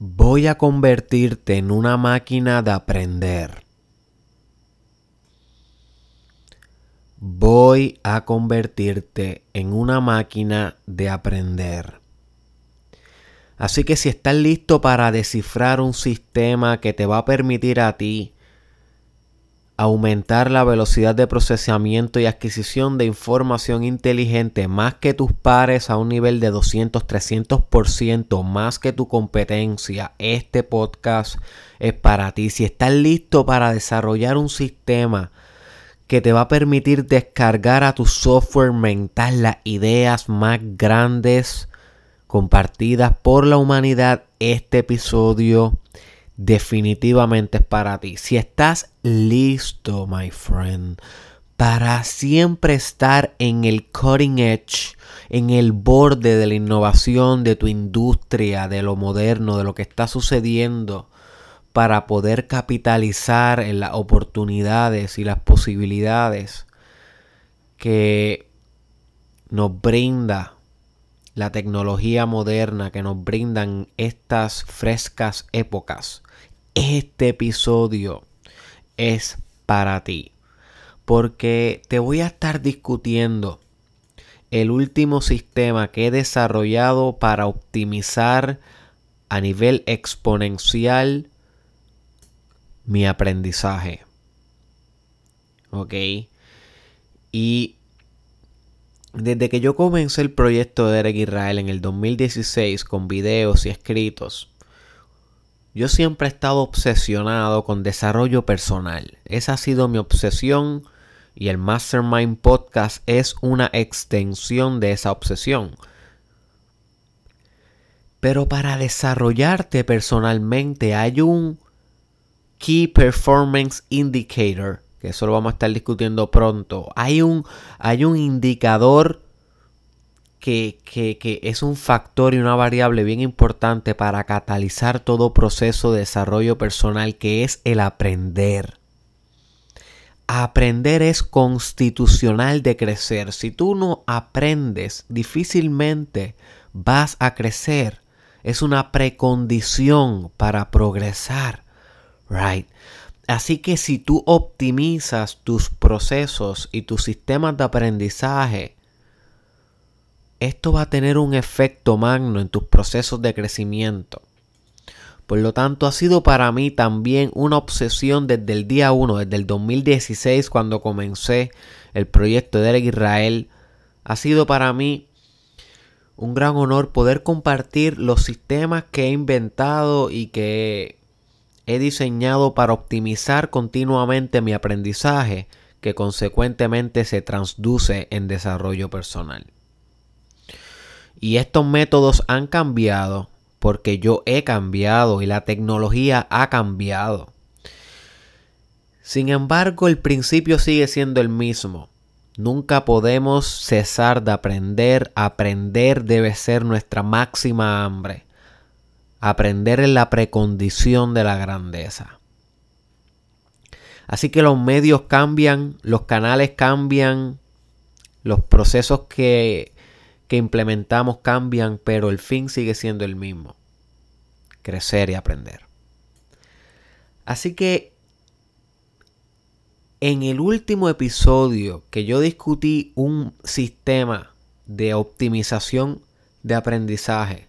Voy a convertirte en una máquina de aprender. Voy a convertirte en una máquina de aprender. Así que si estás listo para descifrar un sistema que te va a permitir a ti aumentar la velocidad de procesamiento y adquisición de información inteligente más que tus pares a un nivel de 200, 300% más que tu competencia, este podcast es para ti. Si estás listo para desarrollar un sistema que te va a permitir descargar a tu software mental las ideas más grandes compartidas por la humanidad, este episodio definitivamente es para ti. Si estás listo, my friend, para siempre estar en el cutting edge, en el borde de la innovación de tu industria, de lo moderno, de lo que está sucediendo, para poder capitalizar en las oportunidades y las posibilidades que nos brinda la tecnología moderna, que nos brindan estas frescas épocas este episodio es para ti. Porque te voy a estar discutiendo el último sistema que he desarrollado para optimizar a nivel exponencial mi aprendizaje. ¿Ok? Y desde que yo comencé el proyecto de Eric Israel en el 2016 con videos y escritos, yo siempre he estado obsesionado con desarrollo personal. Esa ha sido mi obsesión y el Mastermind Podcast es una extensión de esa obsesión. Pero para desarrollarte personalmente hay un Key Performance Indicator, que eso lo vamos a estar discutiendo pronto. Hay un, hay un indicador que, es un factor y una variable bien importante para catalizar todo proceso de desarrollo personal, que es el aprender. Aprender es constitucional de crecer. Si tú no aprendes, difícilmente vas a crecer. Es una precondición para progresar. Right. Así que si tú optimizas tus procesos y tus sistemas de aprendizaje, esto va a tener un efecto magno en tus procesos de crecimiento. Por lo tanto, ha sido para mí también una obsesión desde el día 1, desde el 2016, cuando comencé el proyecto de Eric Israel. Ha sido para mí un gran honor poder compartir los sistemas que he inventado y que he diseñado para optimizar continuamente mi aprendizaje, que consecuentemente se transduce en desarrollo personal. Y estos métodos han cambiado porque yo he cambiado y la tecnología ha cambiado. Sin embargo, el principio sigue siendo el mismo. Nunca podemos cesar de aprender. Aprender debe ser nuestra máxima hambre. Aprender es la precondición de la grandeza. Así que los medios cambian, los canales cambian, los procesos que que implementamos cambian, pero el fin sigue siendo el mismo. Crecer y aprender. Así que en el último episodio que yo discutí un sistema de optimización de aprendizaje,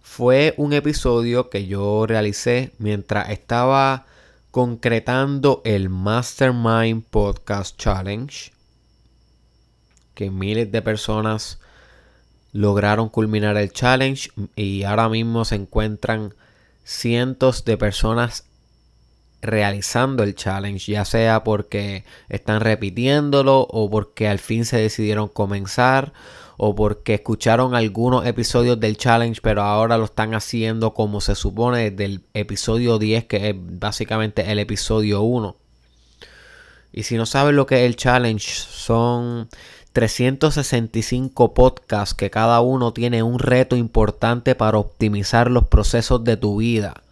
fue un episodio que yo realicé mientras estaba concretando el Mastermind Podcast Challenge, que miles de personas lograron culminar el challenge y ahora mismo se encuentran cientos de personas realizando el challenge, ya sea porque están repitiéndolo o porque al fin se decidieron comenzar o porque escucharon algunos episodios del challenge pero ahora lo están haciendo como se supone desde el episodio 10 que es básicamente el episodio 1. Y si no saben lo que es el challenge, son 365 podcasts que cada uno tiene un reto importante para optimizar los procesos de tu vida,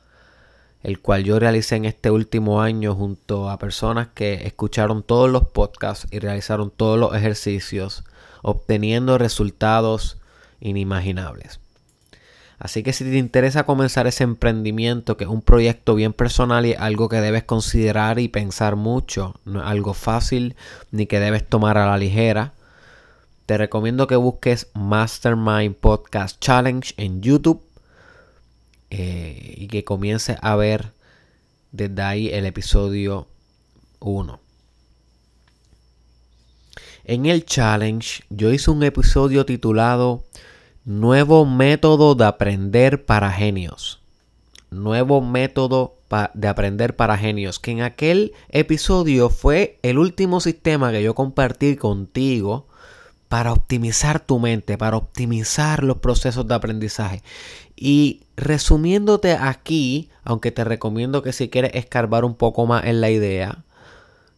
el cual yo realicé en este último año junto a personas que escucharon todos los podcasts y realizaron todos los ejercicios, obteniendo resultados inimaginables. Así que si te interesa comenzar ese emprendimiento, que es un proyecto bien personal y algo que debes considerar y pensar mucho, no es algo fácil ni que debes tomar a la ligera, te recomiendo que busques Mastermind Podcast Challenge en YouTube eh, y que comiences a ver desde ahí el episodio 1. En el challenge yo hice un episodio titulado Nuevo método de aprender para genios. Nuevo método de aprender para genios. Que en aquel episodio fue el último sistema que yo compartí contigo para optimizar tu mente, para optimizar los procesos de aprendizaje. Y resumiéndote aquí, aunque te recomiendo que si quieres escarbar un poco más en la idea,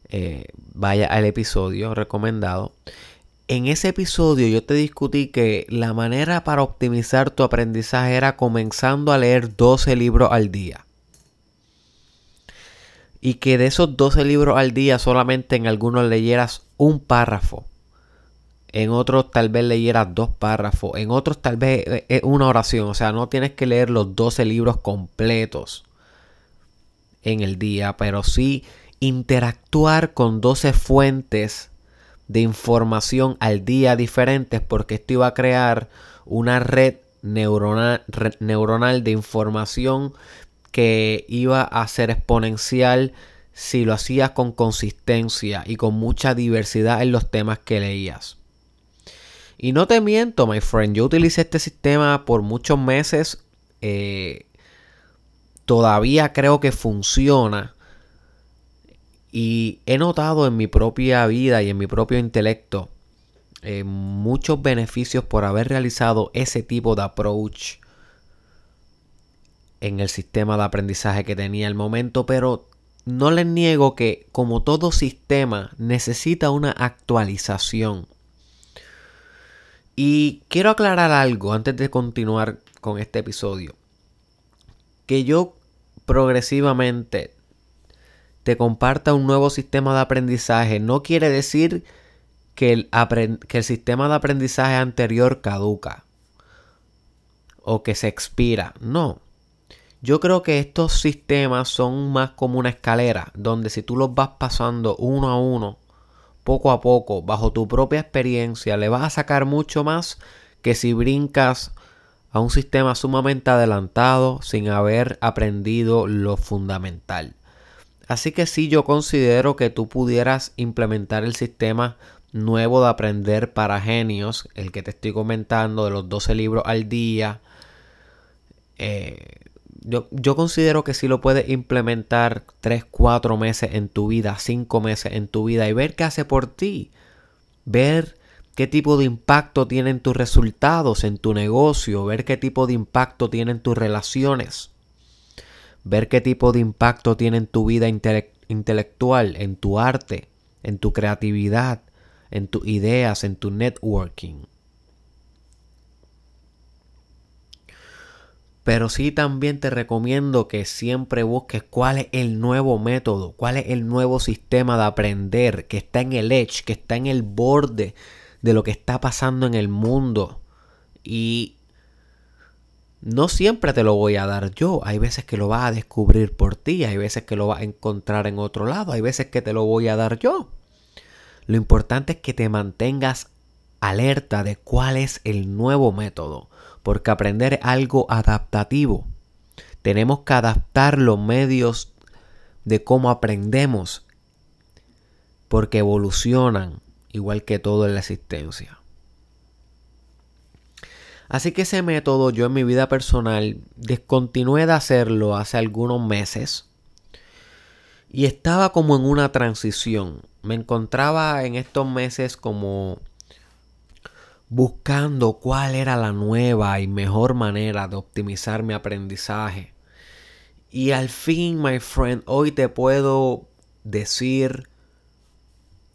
eh, vaya al episodio recomendado. En ese episodio yo te discutí que la manera para optimizar tu aprendizaje era comenzando a leer 12 libros al día. Y que de esos 12 libros al día solamente en algunos leyeras un párrafo. En otros tal vez leyeras dos párrafos. En otros tal vez una oración. O sea, no tienes que leer los 12 libros completos en el día. Pero sí interactuar con 12 fuentes de información al día diferentes porque esto iba a crear una red neuronal, neuronal de información que iba a ser exponencial si lo hacías con consistencia y con mucha diversidad en los temas que leías. Y no te miento, my friend, yo utilicé este sistema por muchos meses. Eh, todavía creo que funciona. Y he notado en mi propia vida y en mi propio intelecto eh, muchos beneficios por haber realizado ese tipo de approach en el sistema de aprendizaje que tenía el momento, pero no les niego que como todo sistema necesita una actualización. Y quiero aclarar algo antes de continuar con este episodio. Que yo progresivamente te comparta un nuevo sistema de aprendizaje no quiere decir que el, sistema de aprendizaje anterior caduca o que se expira. No. Yo creo que estos sistemas son más como una escalera, donde si tú los vas pasando uno a uno, poco a poco, bajo tu propia experiencia, le vas a sacar mucho más que si brincas a un sistema sumamente adelantado sin haber aprendido lo fundamental. Así que sí, yo considero que tú pudieras implementar el sistema nuevo de aprender para genios, el que te estoy comentando de los 12 libros al día. Eh, yo, yo, considero que sí lo puedes implementar 3, 4 meses en tu vida, 5 meses en tu vida y ver qué hace por ti. Ver qué tipo de impacto tienen tus resultados en tu negocio, ver qué tipo de impacto tienen tus relaciones ver qué tipo de impacto tiene en tu vida intelectual, en tu arte, en tu creatividad, en tus ideas, en tu networking. Pero sí también te recomiendo que siempre busques cuál es el nuevo método, cuál es el nuevo sistema de aprender que está en el edge, que está en el borde de lo que está pasando en el mundo. Y no siempre te lo voy a dar yo. Hay veces que lo vas a descubrir por ti, hay veces que lo vas a encontrar en otro lado, hay veces que te lo voy a dar yo. Lo importante es que te mantengas alerta de cuál es el nuevo método, porque aprender es algo adaptativo. Tenemos que adaptar los medios de cómo aprendemos, porque evolucionan igual que todo en la existencia. Así que ese método yo en mi vida personal descontinué de hacerlo hace algunos meses. Y estaba como en una transición. Me encontraba en estos meses como buscando cuál era la nueva y mejor manera de optimizar mi aprendizaje. Y al fin, my friend, hoy te puedo decir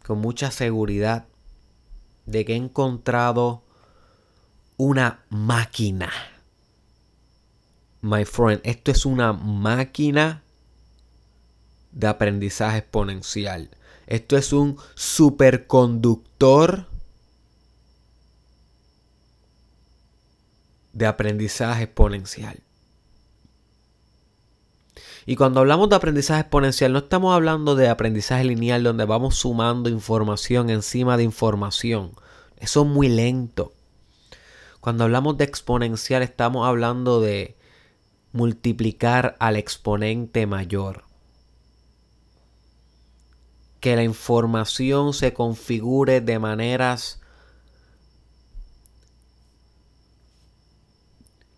con mucha seguridad de que he encontrado una máquina. My friend, esto es una máquina de aprendizaje exponencial. Esto es un superconductor de aprendizaje exponencial. Y cuando hablamos de aprendizaje exponencial, no estamos hablando de aprendizaje lineal donde vamos sumando información encima de información. Eso es muy lento. Cuando hablamos de exponencial, estamos hablando de multiplicar al exponente mayor. Que la información se configure de maneras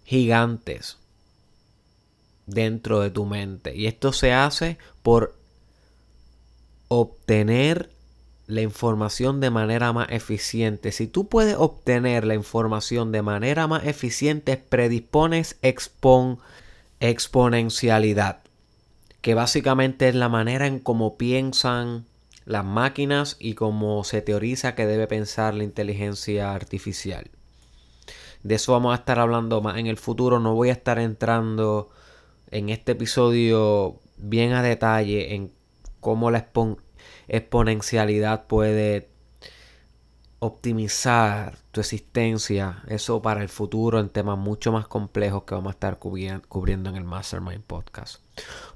gigantes dentro de tu mente. Y esto se hace por obtener la información de manera más eficiente. Si tú puedes obtener la información de manera más eficiente, predispones expon exponencialidad, que básicamente es la manera en cómo piensan las máquinas y cómo se teoriza que debe pensar la inteligencia artificial. De eso vamos a estar hablando más en el futuro. No voy a estar entrando en este episodio bien a detalle en cómo la exponencialidad puede optimizar tu existencia, eso para el futuro en temas mucho más complejos que vamos a estar cubriendo en el Mastermind Podcast.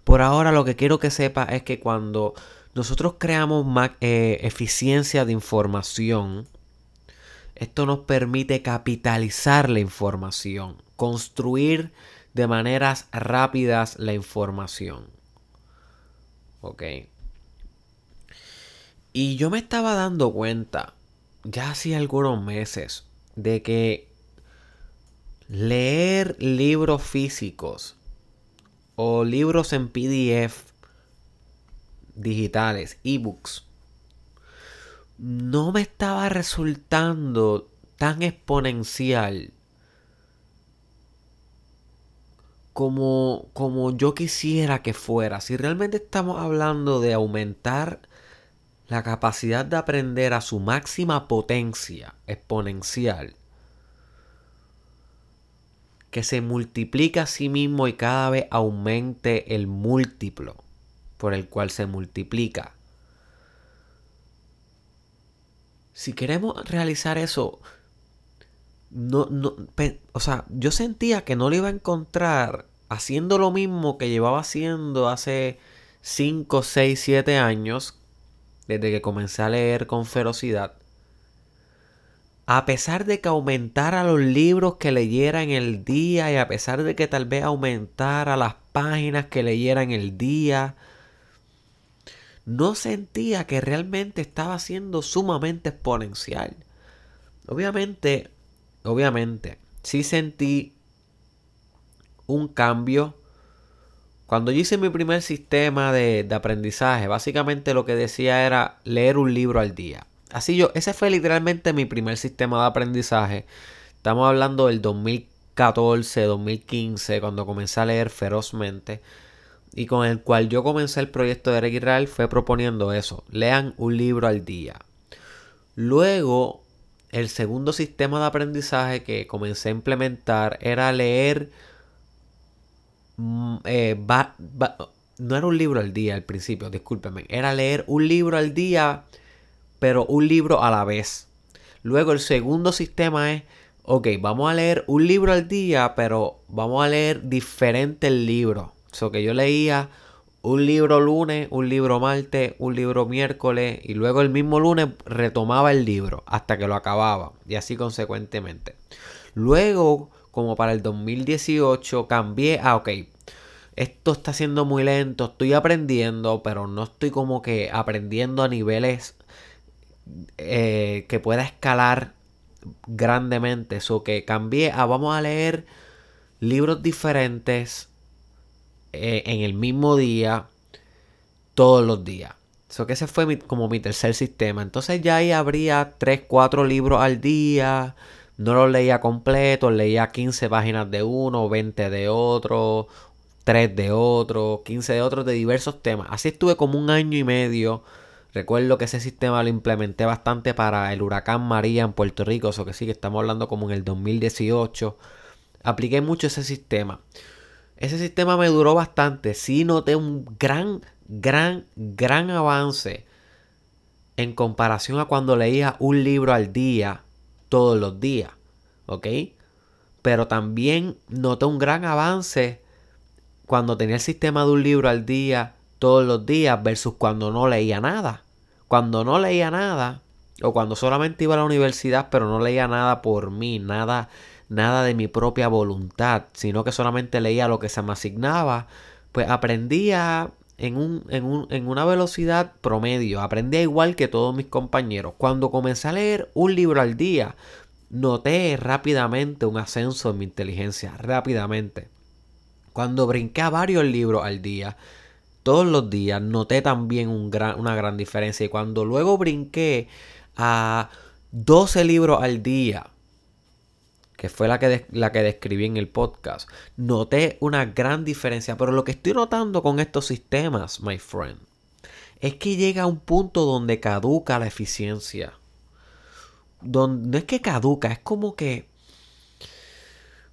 Por ahora lo que quiero que sepa es que cuando nosotros creamos más, eh, eficiencia de información, esto nos permite capitalizar la información, construir de maneras rápidas la información. Ok. Y yo me estaba dando cuenta, ya hace algunos meses, de que leer libros físicos o libros en PDF digitales, ebooks, no me estaba resultando tan exponencial como, como yo quisiera que fuera. Si realmente estamos hablando de aumentar la capacidad de aprender a su máxima potencia exponencial, que se multiplica a sí mismo y cada vez aumente el múltiplo por el cual se multiplica. Si queremos realizar eso, no, no, o sea, yo sentía que no lo iba a encontrar haciendo lo mismo que llevaba haciendo hace 5, 6, 7 años, desde que comencé a leer con ferocidad. A pesar de que aumentara los libros que leyera en el día y a pesar de que tal vez aumentara las páginas que leyera en el día, no sentía que realmente estaba siendo sumamente exponencial. Obviamente obviamente, sí sentí un cambio. Cuando yo hice mi primer sistema de, aprendizaje, básicamente lo que decía era leer un libro al día. Así yo, ese fue literalmente mi primer sistema de aprendizaje. Estamos hablando del 2014, 2015, cuando comencé a leer ferozmente. Y con el cual yo comencé el proyecto de Eric Israel fue proponiendo eso. Lean un libro al día. Luego el segundo sistema de aprendizaje que comencé a implementar era leer... Mm, eh, no era un libro al día al principio, discúlpenme. Era leer un libro al día, pero un libro a la vez. Luego el segundo sistema es, ok, vamos a leer un libro al día, pero vamos a leer diferentes libros. O sea, que yo leía un libro lunes, un libro martes, un libro miércoles y luego el mismo lunes retomaba el libro hasta que lo acababa y así consecuentemente. Luego, como para el 2018, cambié a, ok, esto está siendo muy lento, estoy aprendiendo, pero no estoy como que aprendiendo a niveles eh, que pueda escalar grandemente. Eso que cambié a, vamos a leer libros diferentes eh, en el mismo día, todos los días. Eso que ese fue como mi tercer sistema. Entonces ya ahí habría 3, 4 libros al día. No los leía completos, leía 15 páginas de uno, 20 de otro, 3 de otro, 15 de otros de diversos temas. Así estuve como un año y medio. Recuerdo que ese sistema lo implementé bastante para el huracán María en Puerto Rico, eso que sí que estamos hablando como en el 2018. Apliqué mucho ese sistema. Ese sistema me duró bastante. Sí noté un gran, gran, gran avance en comparación a cuando leía un libro al día todos los días. ¿Ok? pero también noté un gran avance cuando tenía el sistema de un libro al día todos los días versus cuando no leía nada. Cuando no leía nada, o cuando solamente iba a la universidad pero no leía nada por mí, nada, nada de mi propia voluntad, sino que solamente leía lo que se me asignaba, pues aprendía en, un, en, un, en una velocidad promedio, aprendía igual que todos mis compañeros. Cuando comencé a leer un libro al día, noté rápidamente un ascenso en mi inteligencia, rápidamente. Cuando brinqué a varios libros al día, todos los días, noté también un gran, una gran diferencia. Y cuando luego brinqué a 12 libros al día, que fue la que, la que describí en el podcast, noté una gran diferencia. Pero lo que estoy notando con estos sistemas, my friend, es que llega a un punto donde caduca la eficiencia. Donde, no es que caduca, es como que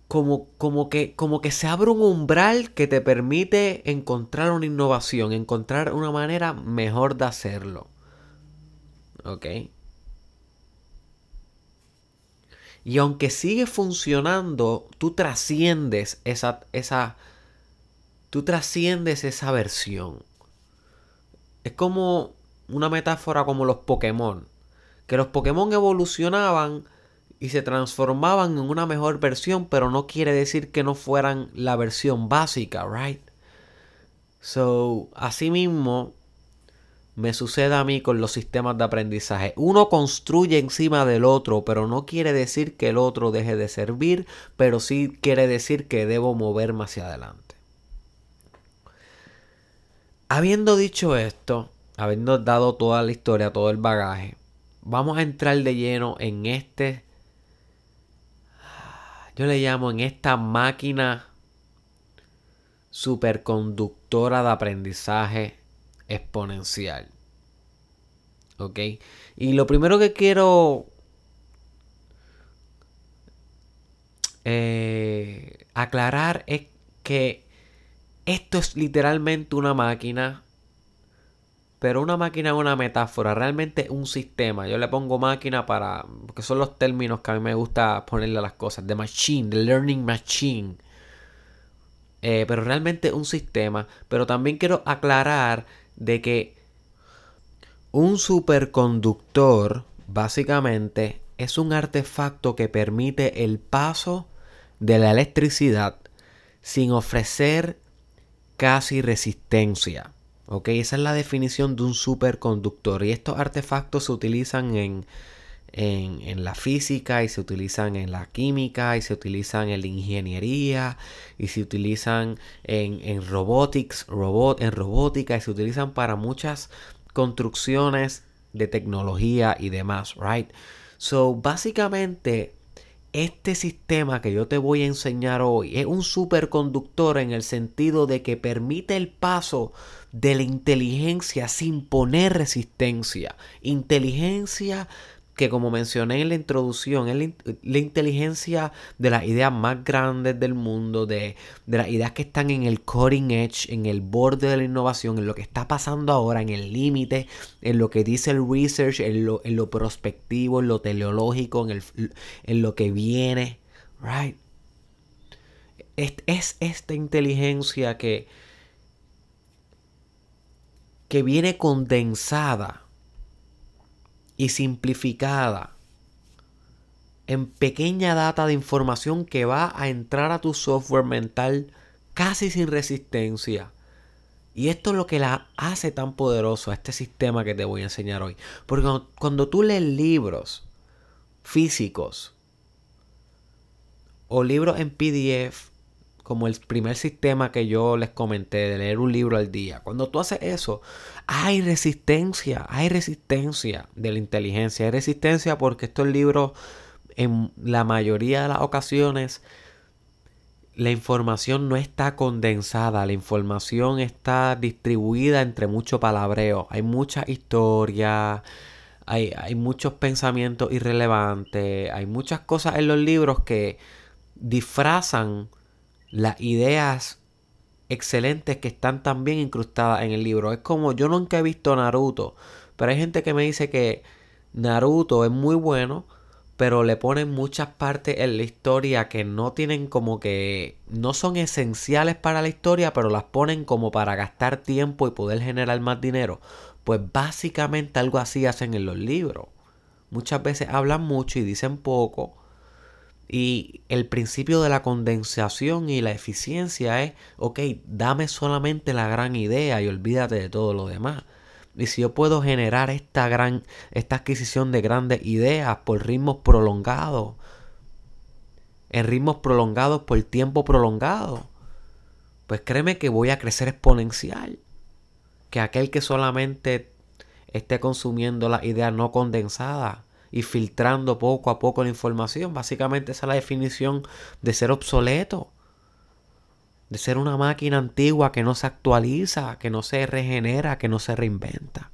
como, como, que, como que se abre un umbral que te permite encontrar una innovación, encontrar una manera mejor de hacerlo. ¿Ok? Y aunque sigue funcionando, tú trasciendes esa, esa, tú trasciendes esa versión. Es como una metáfora como los Pokémon. Que los Pokémon evolucionaban y se transformaban en una mejor versión, pero no quiere decir que no fueran la versión básica, right? So, asimismo, me sucede a mí con los sistemas de aprendizaje. Uno construye encima del otro, pero no quiere decir que el otro deje de servir, pero sí quiere decir que debo moverme hacia adelante. Habiendo dicho esto, habiendo dado toda la historia, todo el bagaje, vamos a entrar de lleno en este yo le llamo en esta máquina superconductora de aprendizaje exponencial. ¿Ok? Y lo primero que quiero eh, aclarar es que esto es literalmente una máquina pero una máquina es una metáfora, realmente un sistema. Yo le pongo máquina para. porque son los términos que a mí me gusta ponerle a las cosas. The machine, the learning machine. Eh, pero realmente un sistema. Pero también quiero aclarar de que un superconductor, básicamente, es un artefacto que permite el paso de la electricidad sin ofrecer casi resistencia. ¿ok? Esa es la definición de un superconductor. Y estos artefactos se utilizan en, en, la física y se utilizan en la química y se utilizan en la ingeniería y se utilizan en, en robotics, robot, en robótica y se utilizan para muchas construcciones de tecnología y demás, right? So, básicamente, este sistema que yo te voy a enseñar hoy es un superconductor en el sentido de que permite el paso de la inteligencia sin poner resistencia. Inteligencia que como mencioné en la introducción, es la, inteligencia de las ideas más grandes del mundo, de, las ideas que están en el cutting edge, en el borde de la innovación, en lo que está pasando ahora, en el límite, en lo que dice el research, en lo, en lo prospectivo, en lo teleológico, en, el, en lo que viene, right? es esta inteligencia que, que viene condensada y simplificada en pequeña data de información que va a entrar a tu software mental casi sin resistencia. Y esto es lo que la hace tan poderoso a este sistema que te voy a enseñar hoy. Porque cuando, cuando tú lees libros físicos o libros en PDF, como el primer sistema que yo les comenté de leer un libro al día. Cuando tú haces eso, hay resistencia, hay resistencia de la inteligencia, hay resistencia porque estos libros en la mayoría de las ocasiones la información no está condensada, la información está distribuida entre mucho palabreo, hay mucha historia, hay, hay muchos pensamientos irrelevantes, hay muchas cosas en los libros que disfrazan las ideas excelentes que están también incrustadas en el libro. Es como yo nunca he visto Naruto, pero hay gente que me dice que Naruto es muy bueno, pero le ponen muchas partes en la historia que no tienen como que no son esenciales para la historia, pero las ponen como para gastar tiempo y poder generar más dinero. Pues básicamente algo así hacen en los libros. Muchas veces hablan mucho y dicen poco. Y el principio de la condensación y la eficiencia es, ok, dame solamente la gran idea y olvídate de todo lo demás. Y si yo puedo generar esta gran, esta adquisición de grandes ideas por ritmos prolongados, en ritmos prolongados por tiempo prolongado, pues créeme que voy a crecer exponencial. Que aquel que solamente esté consumiendo las ideas no condensadas y filtrando poco a poco la información, básicamente esa es la definición de ser obsoleto de ser una máquina antigua que no se actualiza, que no se regenera, que no se reinventa.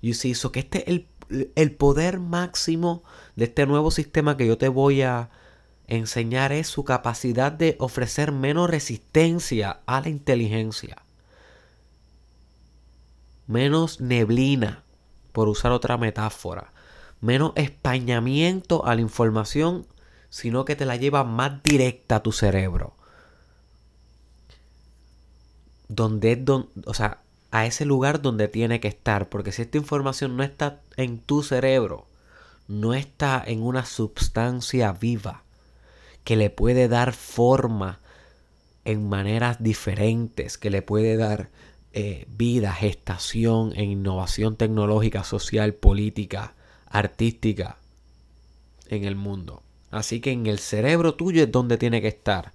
Y see, so que este es el, el poder máximo de este nuevo sistema que yo te voy a enseñar es su capacidad de ofrecer menos resistencia a la inteligencia. Menos neblina, por usar otra metáfora. Menos españamiento a la información sino que te la lleva más directa a tu cerebro. Donde es o sea, a ese lugar donde tiene que estar, porque si esta información no está en tu cerebro, no está en una sustancia viva que le puede dar forma en maneras diferentes, que le puede dar eh, vida, gestación en innovación tecnológica, social, política, artística en el mundo. Así que en el cerebro tuyo es donde tiene que estar.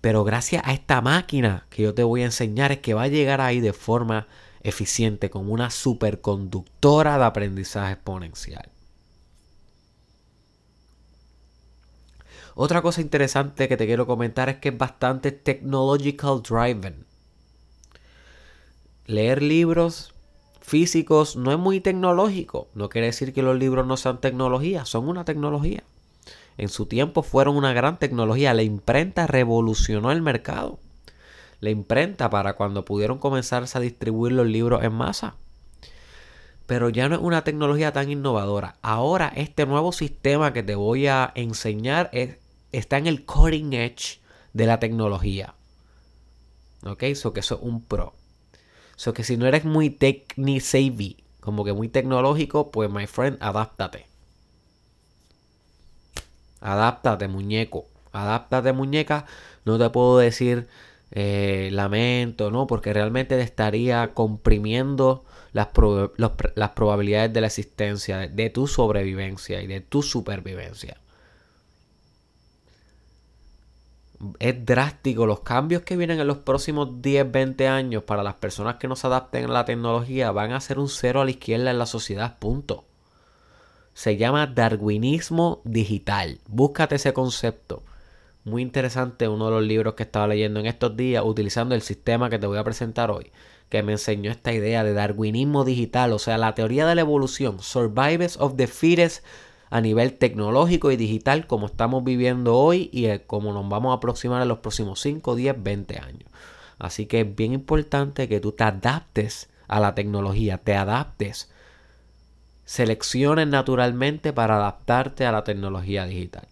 Pero gracias a esta máquina que yo te voy a enseñar es que va a llegar ahí de forma eficiente como una superconductora de aprendizaje exponencial. Otra cosa interesante que te quiero comentar es que es bastante technological driven. Leer libros físicos no es muy tecnológico. No quiere decir que los libros no sean tecnología, son una tecnología en su tiempo fueron una gran tecnología. La imprenta revolucionó el mercado. La imprenta para cuando pudieron comenzarse a distribuir los libros en masa. Pero ya no es una tecnología tan innovadora. Ahora este nuevo sistema que te voy a enseñar está en el cutting edge de la tecnología. ¿Ok? So que eso es un pro. So que si no eres muy techni-savvy, como que muy tecnológico, pues my friend, adáptate. Adáptate, muñeco. Adáptate, muñeca. No te puedo decir eh, lamento, ¿no? Porque realmente te estaría comprimiendo las, las probabilidades de la existencia, de tu sobrevivencia y de tu supervivencia. Es drástico. Los cambios que vienen en los próximos 10, 20 años para las personas que no se adapten a la tecnología van a ser un cero a la izquierda en la sociedad. Punto se llama darwinismo digital. Búscate ese concepto. Muy interesante, uno de los libros que estaba leyendo en estos días, utilizando el sistema que te voy a presentar hoy, que me enseñó esta idea de darwinismo digital, o sea, la teoría de la evolución, survivors of the fittest a nivel tecnológico y digital, como estamos viviendo hoy y eh, como nos vamos a aproximar en los próximos 5, 10, 20 años. Así que es bien importante que tú te adaptes a la tecnología, te adaptes selecciones naturalmente para adaptarte a la tecnología digital.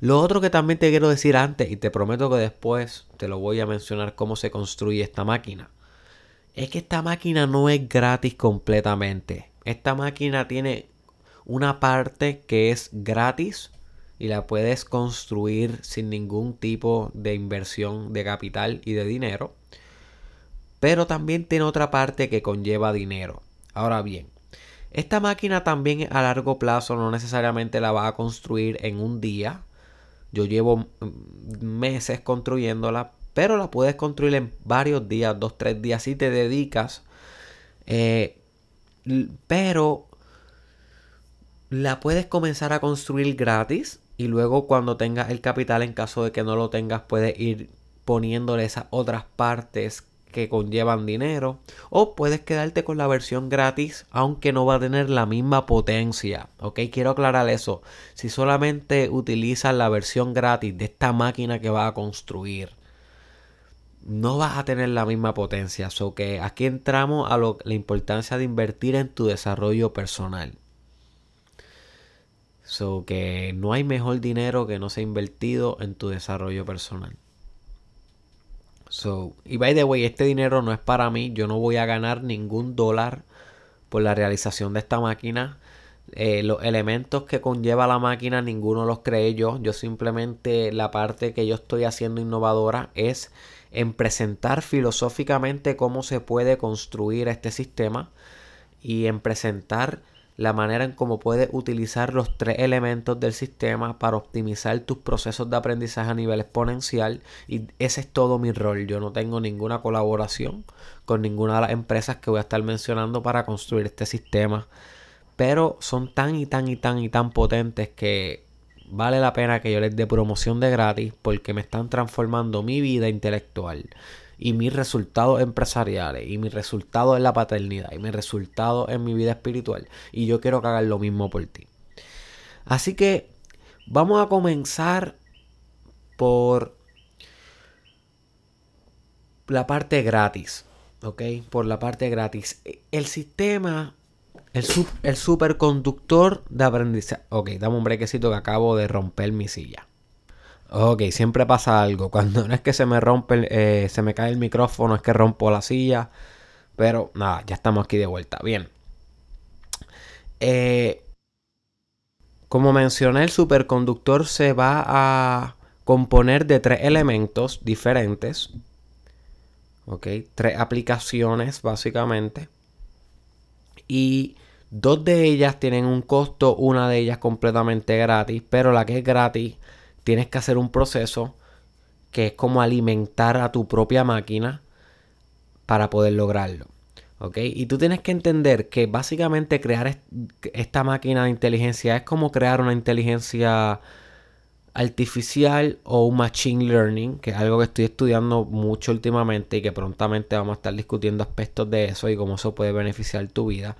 Lo otro que también te quiero decir antes, y te prometo que después te lo voy a mencionar cómo se construye esta máquina, es que esta máquina no es gratis completamente. Esta máquina tiene una parte que es gratis y la puedes construir sin ningún tipo de inversión de capital y de dinero pero también tiene otra parte que conlleva dinero. Ahora bien, esta máquina también a largo plazo no necesariamente la va a construir en un día. Yo llevo mm, meses construyéndola, pero la puedes construir en varios días, dos, tres días si te dedicas. Eh, pero la puedes comenzar a construir gratis y luego cuando tengas el capital, en caso de que no lo tengas, puedes ir poniéndole esas otras partes que conllevan dinero. O puedes quedarte con la versión gratis aunque no va a tener la misma potencia. Ok quiero aclarar eso. Si solamente utilizas la versión gratis de esta máquina que va a construir no vas a tener la misma potencia. So que aquí entramos a la importancia de invertir en tu desarrollo personal. So que no hay mejor dinero que no sea invertido en tu desarrollo personal. So, y by the way, este dinero no es para mí. Yo no voy a ganar ningún dólar por la realización de esta máquina. Eh, los elementos que conlleva la máquina, ninguno los creé yo. Yo simplemente la parte que yo estoy haciendo innovadora es en presentar filosóficamente cómo se puede construir este sistema y en presentar la manera en cómo puedes utilizar los tres elementos del sistema para optimizar tus procesos de aprendizaje a nivel exponencial y ese es todo mi rol. Yo no tengo ninguna colaboración con ninguna de las empresas que voy a estar mencionando para construir este sistema, pero son tan y tan y tan y tan potentes que vale la pena que yo les dé promoción de gratis porque me están transformando mi vida intelectual y mis resultados empresariales y mis resultados en la paternidad y mis resultados en mi vida espiritual y yo quiero que hagan lo mismo por ti. Así que vamos a comenzar por la parte gratis, ¿ok? Por la parte gratis. El sistema el, el superconductor de aprendizaje. Ok, dame un brequecito que acabo de romper mi silla. Ok, siempre pasa algo. Cuando no es que se me rompe, eh, se me cae el micrófono, es que rompo la silla. Pero nada, ya estamos aquí de vuelta. Bien. Eh, como mencioné, el superconductor se va a componer de tres elementos diferentes. Ok, tres aplicaciones básicamente. Y Dos de ellas tienen un costo, una de ellas completamente gratis, pero la que es gratis tienes que hacer un proceso que es como alimentar a tu propia máquina para poder lograrlo. ¿Ok? Y tú tienes que entender que básicamente crear esta máquina de inteligencia es como crear una inteligencia artificial o un machine learning, que es algo que estoy estudiando mucho últimamente y que prontamente vamos a estar discutiendo aspectos de eso y cómo eso puede beneficiar tu vida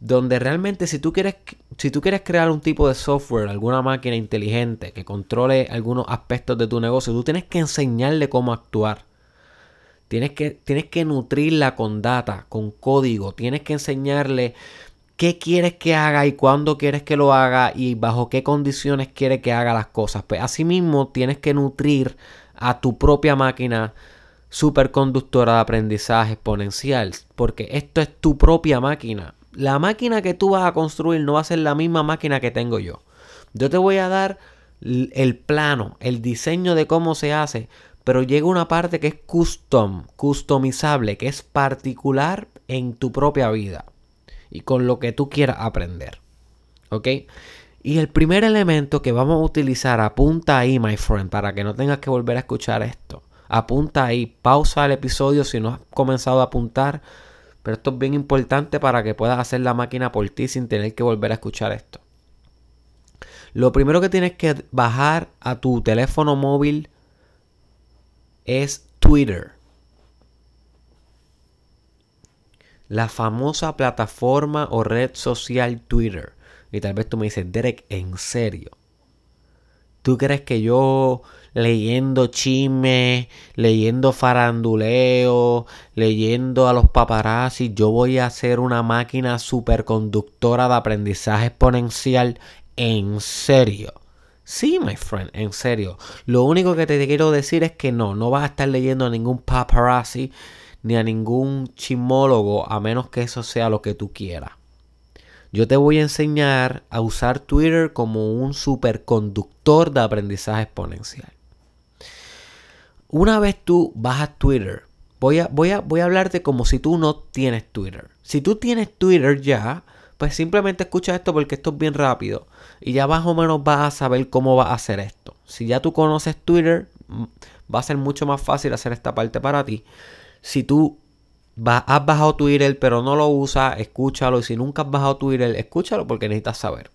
donde realmente si tú quieres si tú quieres crear un tipo de software, alguna máquina inteligente que controle algunos aspectos de tu negocio, tú tienes que enseñarle cómo actuar. Tienes que, tienes que nutrirla con data, con código, tienes que enseñarle qué quieres que haga y cuándo quieres que lo haga y bajo qué condiciones quieres que haga las cosas. Pues asimismo tienes que nutrir a tu propia máquina superconductora de aprendizaje exponencial, porque esto es tu propia máquina la máquina que tú vas a construir no va a ser la misma máquina que tengo yo. Yo te voy a dar el plano, el diseño de cómo se hace, pero llega una parte que es custom, customizable, que es particular en tu propia vida y con lo que tú quieras aprender. ¿Ok? Y el primer elemento que vamos a utilizar, apunta ahí, my friend, para que no tengas que volver a escuchar esto. Apunta ahí, pausa el episodio si no has comenzado a apuntar pero esto es bien importante para que puedas hacer la máquina por ti sin tener que volver a escuchar esto. Lo primero que tienes que bajar a tu teléfono móvil es Twitter. La famosa plataforma o red social Twitter. Y tal vez tú me dices, Derek, ¿en serio? ¿Tú crees que yo leyendo chisme, leyendo faranduleo, leyendo a los paparazzi. Yo voy a ser una máquina superconductora de aprendizaje exponencial. En serio. Sí, my friend, en serio. Lo único que te quiero decir es que no, no vas a estar leyendo a ningún paparazzi ni a ningún chismólogo a menos que eso sea lo que tú quieras. Yo te voy a enseñar a usar Twitter como un superconductor de aprendizaje exponencial. Una vez tú a Twitter, voy a, voy, a, voy a hablarte como si tú no tienes Twitter. Si tú tienes Twitter ya, pues simplemente escucha esto porque esto es bien rápido. Y ya más o menos vas a saber cómo vas a hacer esto. Si ya tú conoces Twitter, mm, va a ser mucho más fácil hacer esta parte para ti. Si tú has bajado Twitter pero no lo usas, escúchalo. Y si nunca has bajado Twitter, escúchalo porque necesitas saber.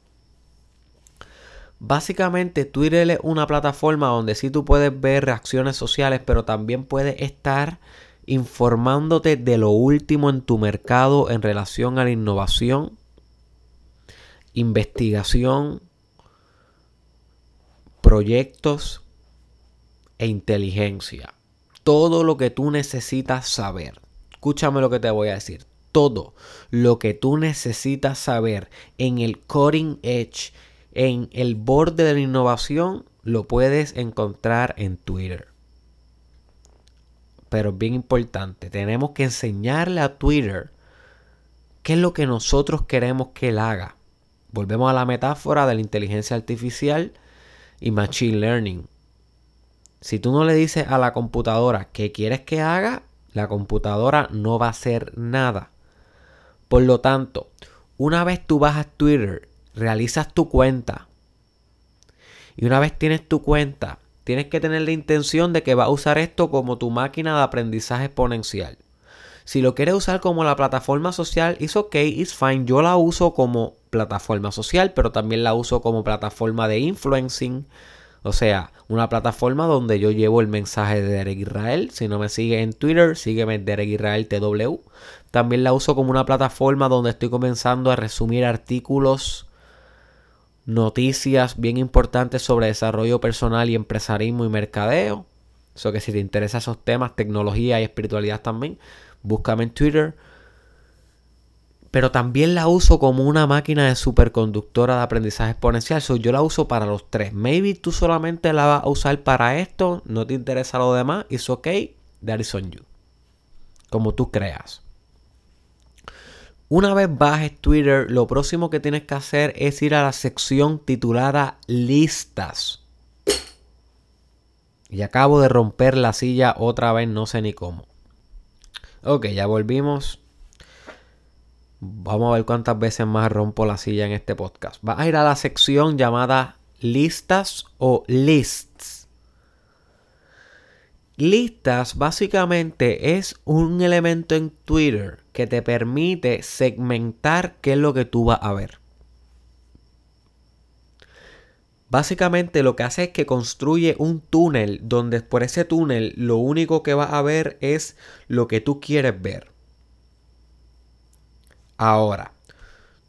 Básicamente Twitter es una plataforma donde sí tú puedes ver reacciones sociales, pero también puedes estar informándote de lo último en tu mercado en relación a la innovación, investigación, proyectos e inteligencia. todo lo que tú necesitas saber. Escúchame lo que te voy a decir. Todo lo que tú necesitas saber en el cutting edge, en el borde de la innovación, lo puedes encontrar en Twitter. Pero es bien importante, tenemos que enseñarle a Twitter qué es lo que nosotros queremos que él haga. Volvemos a la metáfora de la inteligencia artificial y machine learning. Si tú no le dices a la computadora qué quieres que haga, la computadora no va a hacer nada. Por lo tanto, una vez tú a Twitter, realizas tu cuenta. Y una vez tienes tu cuenta, tienes que tener la intención de que vas a usar esto como tu máquina de aprendizaje exponencial. Si lo quieres usar como la plataforma social, es ok, it's fine. Yo la uso como plataforma social, pero también la uso como plataforma de influencing. O sea, una plataforma donde yo llevo el mensaje de Derek Israel. Si no me sigue en Twitter, sígueme Derek Israel TW. También la uso como una plataforma donde estoy comenzando a resumir artículos, noticias bien importantes sobre desarrollo personal y empresarismo y mercadeo. Eso que si te interesan esos temas, tecnología y espiritualidad también, búscame en Twitter. Pero también la uso como una máquina de superconductora de aprendizaje exponencial. yo la uso para los tres. Maybe tú solamente la vas a usar para esto, no te interesa lo demás. It's okay, that is on you. Como tú creas. Una vez bajes Twitter, lo próximo que tienes que hacer es ir a la sección titulada Listas. Y acabo de romper la silla otra vez, no sé ni cómo. Ok, ya volvimos. Vamos a ver cuántas veces más rompo la silla en este podcast. Vas a ir a la sección llamada listas o lists. Listas básicamente es un elemento en Twitter que te permite segmentar qué es lo que tú vas a ver. Básicamente lo que hace es que construye un túnel donde por ese túnel lo único que vas a ver es lo que tú quieres ver. Ahora,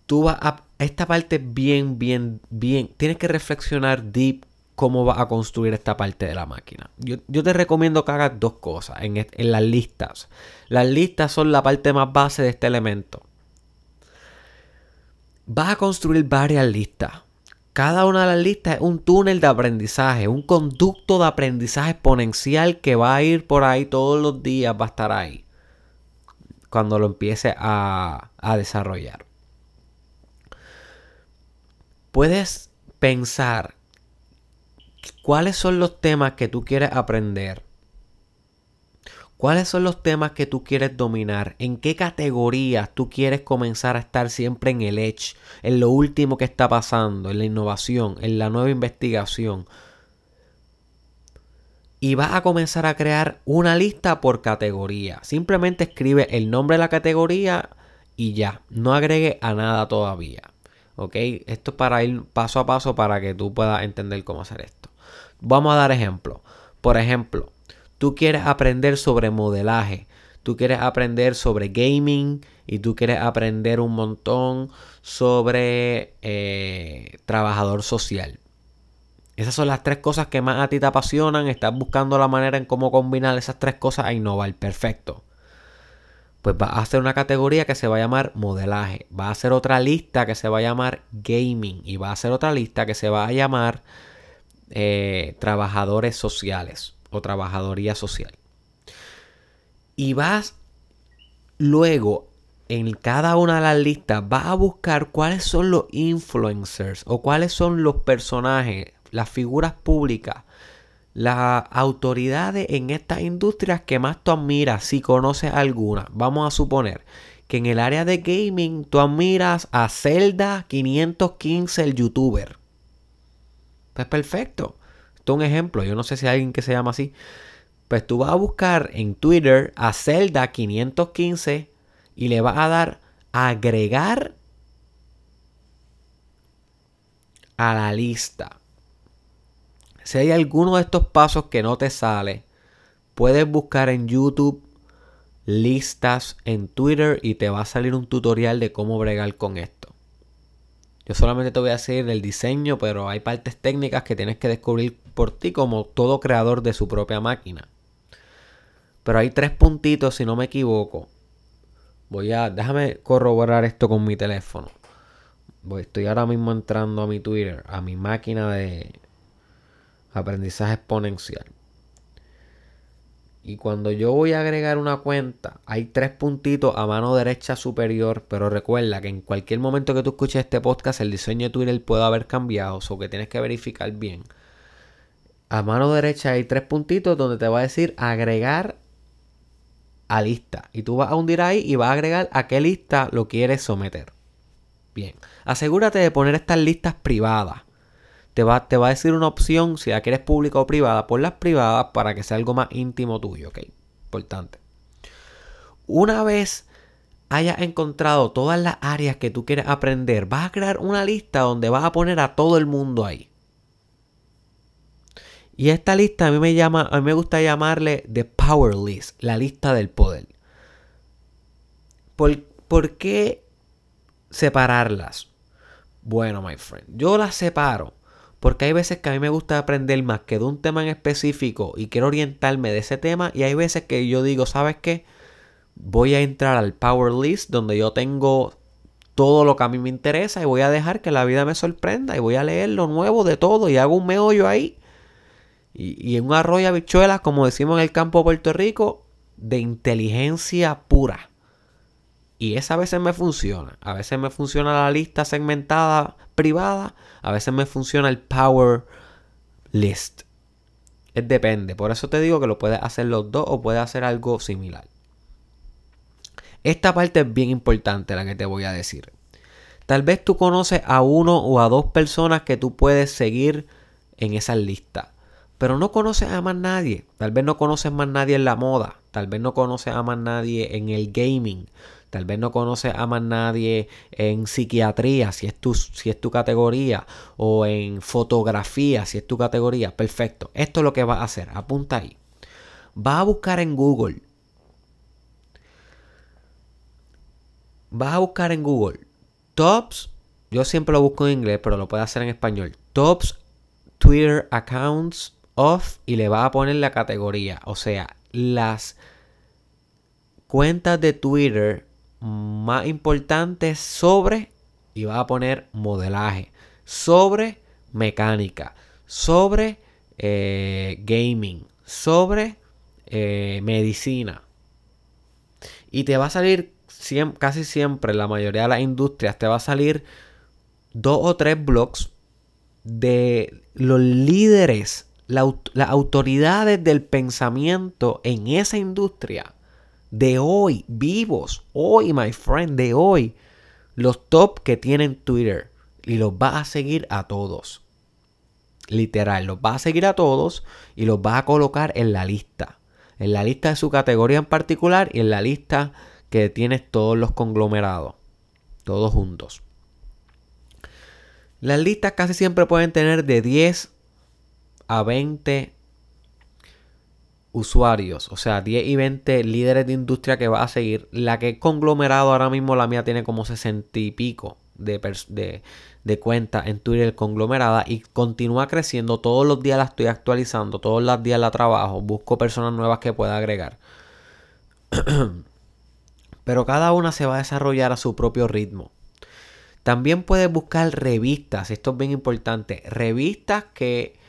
tú vas a... Esta parte bien, bien, bien. Tienes que reflexionar deep cómo vas a construir esta parte de la máquina. Yo, te recomiendo que hagas dos cosas en, las listas. Las listas son la parte más base de este elemento. Vas a construir varias listas cada una de las listas es un túnel de aprendizaje, un conducto de aprendizaje exponencial que va a ir por ahí todos los días, va a estar ahí cuando lo empiece a, a desarrollar. Puedes pensar cuáles son los temas que tú quieres aprender ¿Cuáles son los temas que tú quieres dominar? ¿En qué categorías tú quieres comenzar a estar siempre en el edge? En lo último que está pasando, en la innovación, en la nueva investigación. Y vas a comenzar a crear una lista por categoría. Simplemente escribe el nombre de la categoría y ya. No agregue a nada todavía. ¿Ok? Esto es para ir paso a paso para que tú puedas entender cómo hacer esto. Vamos a dar ejemplo. Por ejemplo, tú quieres aprender sobre modelaje, tú quieres aprender sobre gaming y tú quieres aprender un montón sobre eh, trabajador social. Esas son las tres cosas que más a ti te apasionan. Estás buscando la manera en cómo combinar esas tres cosas a innovar. Perfecto. Pues va a hacer una categoría que se va a llamar modelaje. Va a hacer otra lista que se va a llamar gaming. Y va a hacer otra lista que se va a llamar eh, trabajadores sociales o trabajadoría social. Y vas luego en cada una de las listas, vas a buscar cuáles son los influencers o cuáles son los personajes, las figuras públicas, las autoridades en estas industrias que más tú admiras, si conoces alguna. Vamos a suponer que en el área de gaming tú admiras a Zelda 515, el youtuber. Pues perfecto un ejemplo, yo no sé si hay alguien que se llama así. Pues tú vas a buscar en Twitter a Zelda 515 y le vas a dar agregar a la lista. Si hay alguno de estos pasos que no te sale, puedes buscar en YouTube listas en Twitter y te va a salir un tutorial de cómo bregar con esto. Yo solamente te voy a decir el diseño, pero hay partes técnicas que tienes que descubrir por ti como todo creador de su propia máquina. Pero hay tres puntitos, si no me equivoco. Voy a. Déjame corroborar esto con mi teléfono. Estoy ahora mismo entrando a mi Twitter, a mi máquina de aprendizaje exponencial. Y cuando yo voy a agregar una cuenta, hay tres puntitos a mano derecha superior, pero recuerda que en cualquier momento que tú escuches este podcast, el diseño de Twitter puede haber cambiado, o que tienes que verificar bien. A mano derecha hay tres puntitos donde te va a decir agregar a lista. Y tú vas a hundir ahí y vas a agregar a qué lista lo quieres someter. Bien, asegúrate de poner estas listas privadas te va, te va a decir una opción si la quieres pública o privada. Por las privadas para que sea algo más íntimo tuyo, ¿ok? Importante. Una vez hayas encontrado todas las áreas que tú quieres aprender, vas a crear una lista donde vas a poner a todo el mundo ahí. Y esta lista a mí me llama, a mí me gusta llamarle The Power List, la lista del poder. ¿Por, ¿por qué separarlas? Bueno, my friend, yo las separo porque hay veces que a mí me gusta aprender más que de un tema en específico y quiero orientarme de ese tema. Y hay veces que yo digo, ¿sabes qué? Voy a entrar al Power List donde yo tengo todo lo que a mí me interesa y voy a dejar que la vida me sorprenda y voy a leer lo nuevo de todo y hago un meollo ahí. Y, en un arroyo habichuelas, como decimos en el campo de Puerto Rico, de inteligencia pura. Y esa a veces me funciona. A veces me funciona la lista segmentada privada. A veces me funciona el power list. Es depende. Por eso te digo que lo puedes hacer los dos o puedes hacer algo similar. Esta parte es bien importante la que te voy a decir. Tal vez tú conoces a uno o a dos personas que tú puedes seguir en esa lista. Pero no conoces a más nadie. Tal vez no conoces más nadie en la moda. Tal vez no conoces a más nadie en el gaming. Tal vez no conoces a más nadie en psiquiatría, si es, tu, si es tu categoría, o en fotografía, si es tu categoría. Perfecto. Esto es lo que vas a hacer. Apunta ahí. Vas a buscar en Google. Vas a buscar en Google tops. Yo siempre lo busco en inglés, pero lo puedes hacer en español. Tops Twitter accounts of y le vas a poner la categoría. O sea, las cuentas de Twitter más importantes sobre, y va a poner modelaje, sobre mecánica, sobre eh, gaming, sobre eh, medicina. Y te va a salir casi siempre, la mayoría de las industrias, te va a salir dos o tres blogs de los líderes, las autoridades del pensamiento en esa industria de hoy, vivos, hoy, my friend, de hoy, los top que tienen Twitter y los va a seguir a todos. Literal, los va a seguir a todos y los va a colocar en la lista. En la lista de su categoría en particular y en la lista que tienes todos los conglomerados. Todos juntos. Las listas casi siempre pueden tener de 10 a 20 usuarios, o sea, 10 y 20 líderes de industria que va a seguir. La que es conglomerado ahora mismo, la mía tiene como 60 y pico de, de, de cuentas en Twitter conglomerada y continúa creciendo. Todos los días la estoy actualizando, todos los días la trabajo, busco personas nuevas que pueda agregar. Pero cada una se va a desarrollar a su propio ritmo. También puedes buscar revistas, esto es bien importante, revistas que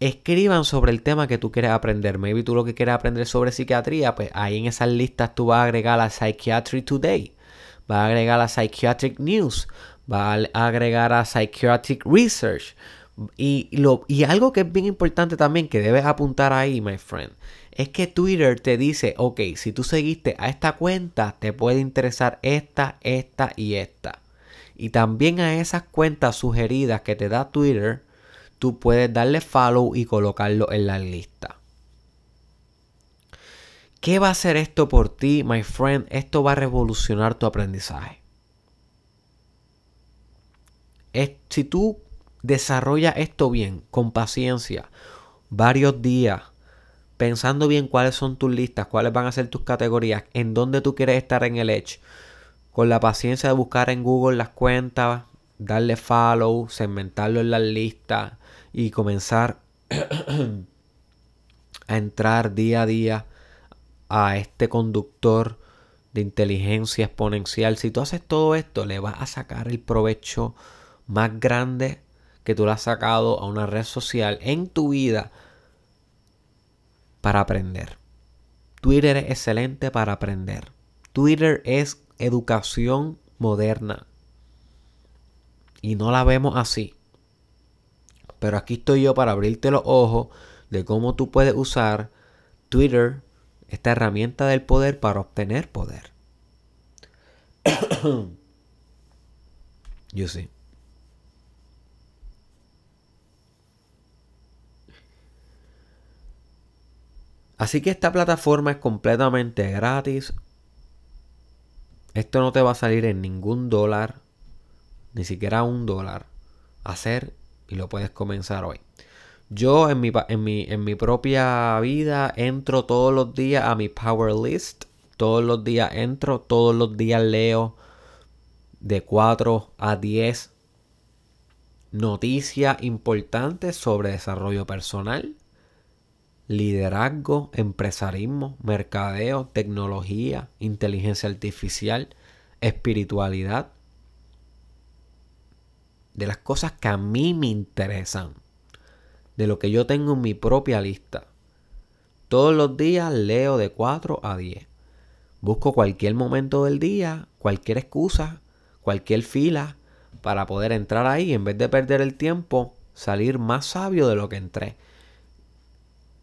escriban sobre el tema que tú quieres aprender. Maybe tú lo que quieres aprender sobre psiquiatría, pues ahí en esas listas tú vas a agregar a Psychiatry Today, vas a agregar a Psychiatric News, vas a agregar a Psychiatric Research. Y, lo, y algo que es bien importante también que debes apuntar ahí, my friend, es que Twitter te dice, ok, si tú seguiste a esta cuenta, te puede interesar esta, esta y esta. Y también a esas cuentas sugeridas que te da Twitter, tú puedes darle follow y colocarlo en la lista. ¿Qué va a hacer esto por ti, my friend? Esto va a revolucionar tu aprendizaje. si tú desarrollas esto bien, con paciencia, varios días, pensando bien cuáles son tus listas, cuáles van a ser tus categorías, en dónde tú quieres estar en el Edge, con la paciencia de buscar en Google las cuentas, darle follow, segmentarlo en las listas, y comenzar a entrar día a día a este conductor de inteligencia exponencial, si tú haces todo esto, le vas a sacar el provecho más grande que tú le has sacado a una red social en tu vida para aprender. Twitter es excelente para aprender. Twitter es educación moderna. Y no la vemos así. Pero aquí estoy yo para abrirte los ojos de cómo tú puedes usar Twitter, esta herramienta del poder, para obtener poder. yo sí. Así que esta plataforma es completamente gratis. Esto no te va a salir en ningún dólar, ni siquiera un dólar. Hacer y lo puedes comenzar hoy. Yo en mi, en mi, en mi propia vida entro todos los días a mi Power List. Todos los días entro, todos los días leo de 4 a 10 noticias importantes sobre desarrollo personal liderazgo, empresarismo, mercadeo, tecnología, inteligencia artificial, espiritualidad. De las cosas que a mí me interesan. De lo que yo tengo en mi propia lista. Todos los días leo de 4 a 10. Busco cualquier momento del día, cualquier excusa, cualquier fila para poder entrar ahí en vez de perder el tiempo, salir más sabio de lo que entré.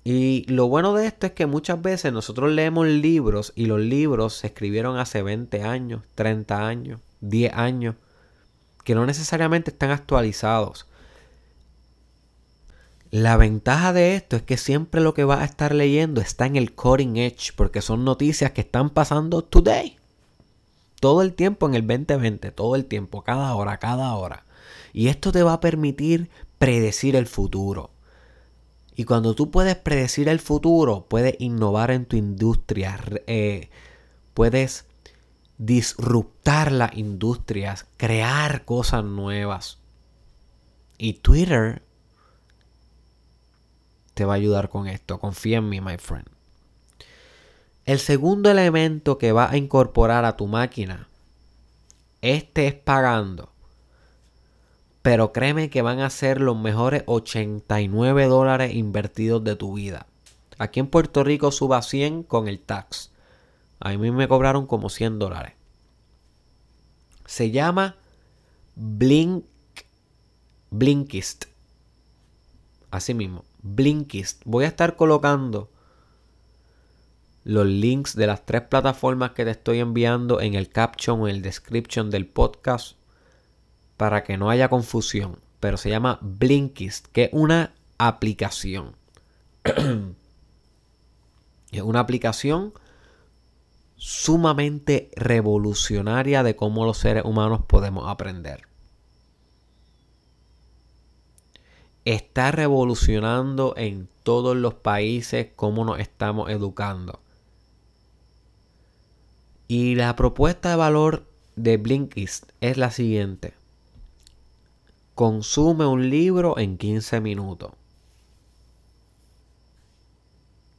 Y lo bueno de esto es que muchas veces nosotros leemos libros y los libros se escribieron hace 20 años, 30 años, 10 años, que no necesariamente están actualizados. La ventaja de esto es que siempre lo que vas a estar leyendo está en el cutting edge, porque son noticias que están pasando today. Todo el tiempo en el 2020, todo el tiempo, cada hora, cada hora. Y esto te va a permitir predecir el futuro. Y cuando tú puedes predecir el futuro, puedes innovar en tu industria, eh, puedes disruptar las industrias, crear cosas nuevas. Y Twitter te va a ayudar con esto. Confía en mí, my friend. El segundo elemento que va a incorporar a tu máquina, este es pagando. Pero créeme que van a ser los mejores 89 dólares invertidos de tu vida. Aquí en Puerto Rico suba 100 con el tax. A mí me cobraron como 100 dólares. Se llama Blink, Blinkist. Así mismo, Blinkist. Voy a estar colocando los links de las tres plataformas que te estoy enviando en el caption o en el description del podcast para que no haya confusión, pero se llama Blinkist, que es una aplicación. es una aplicación sumamente revolucionaria de cómo los seres humanos podemos aprender. Está revolucionando en todos los países cómo nos estamos educando. Y la propuesta de valor de Blinkist es la siguiente. Consume un libro en 15 minutos.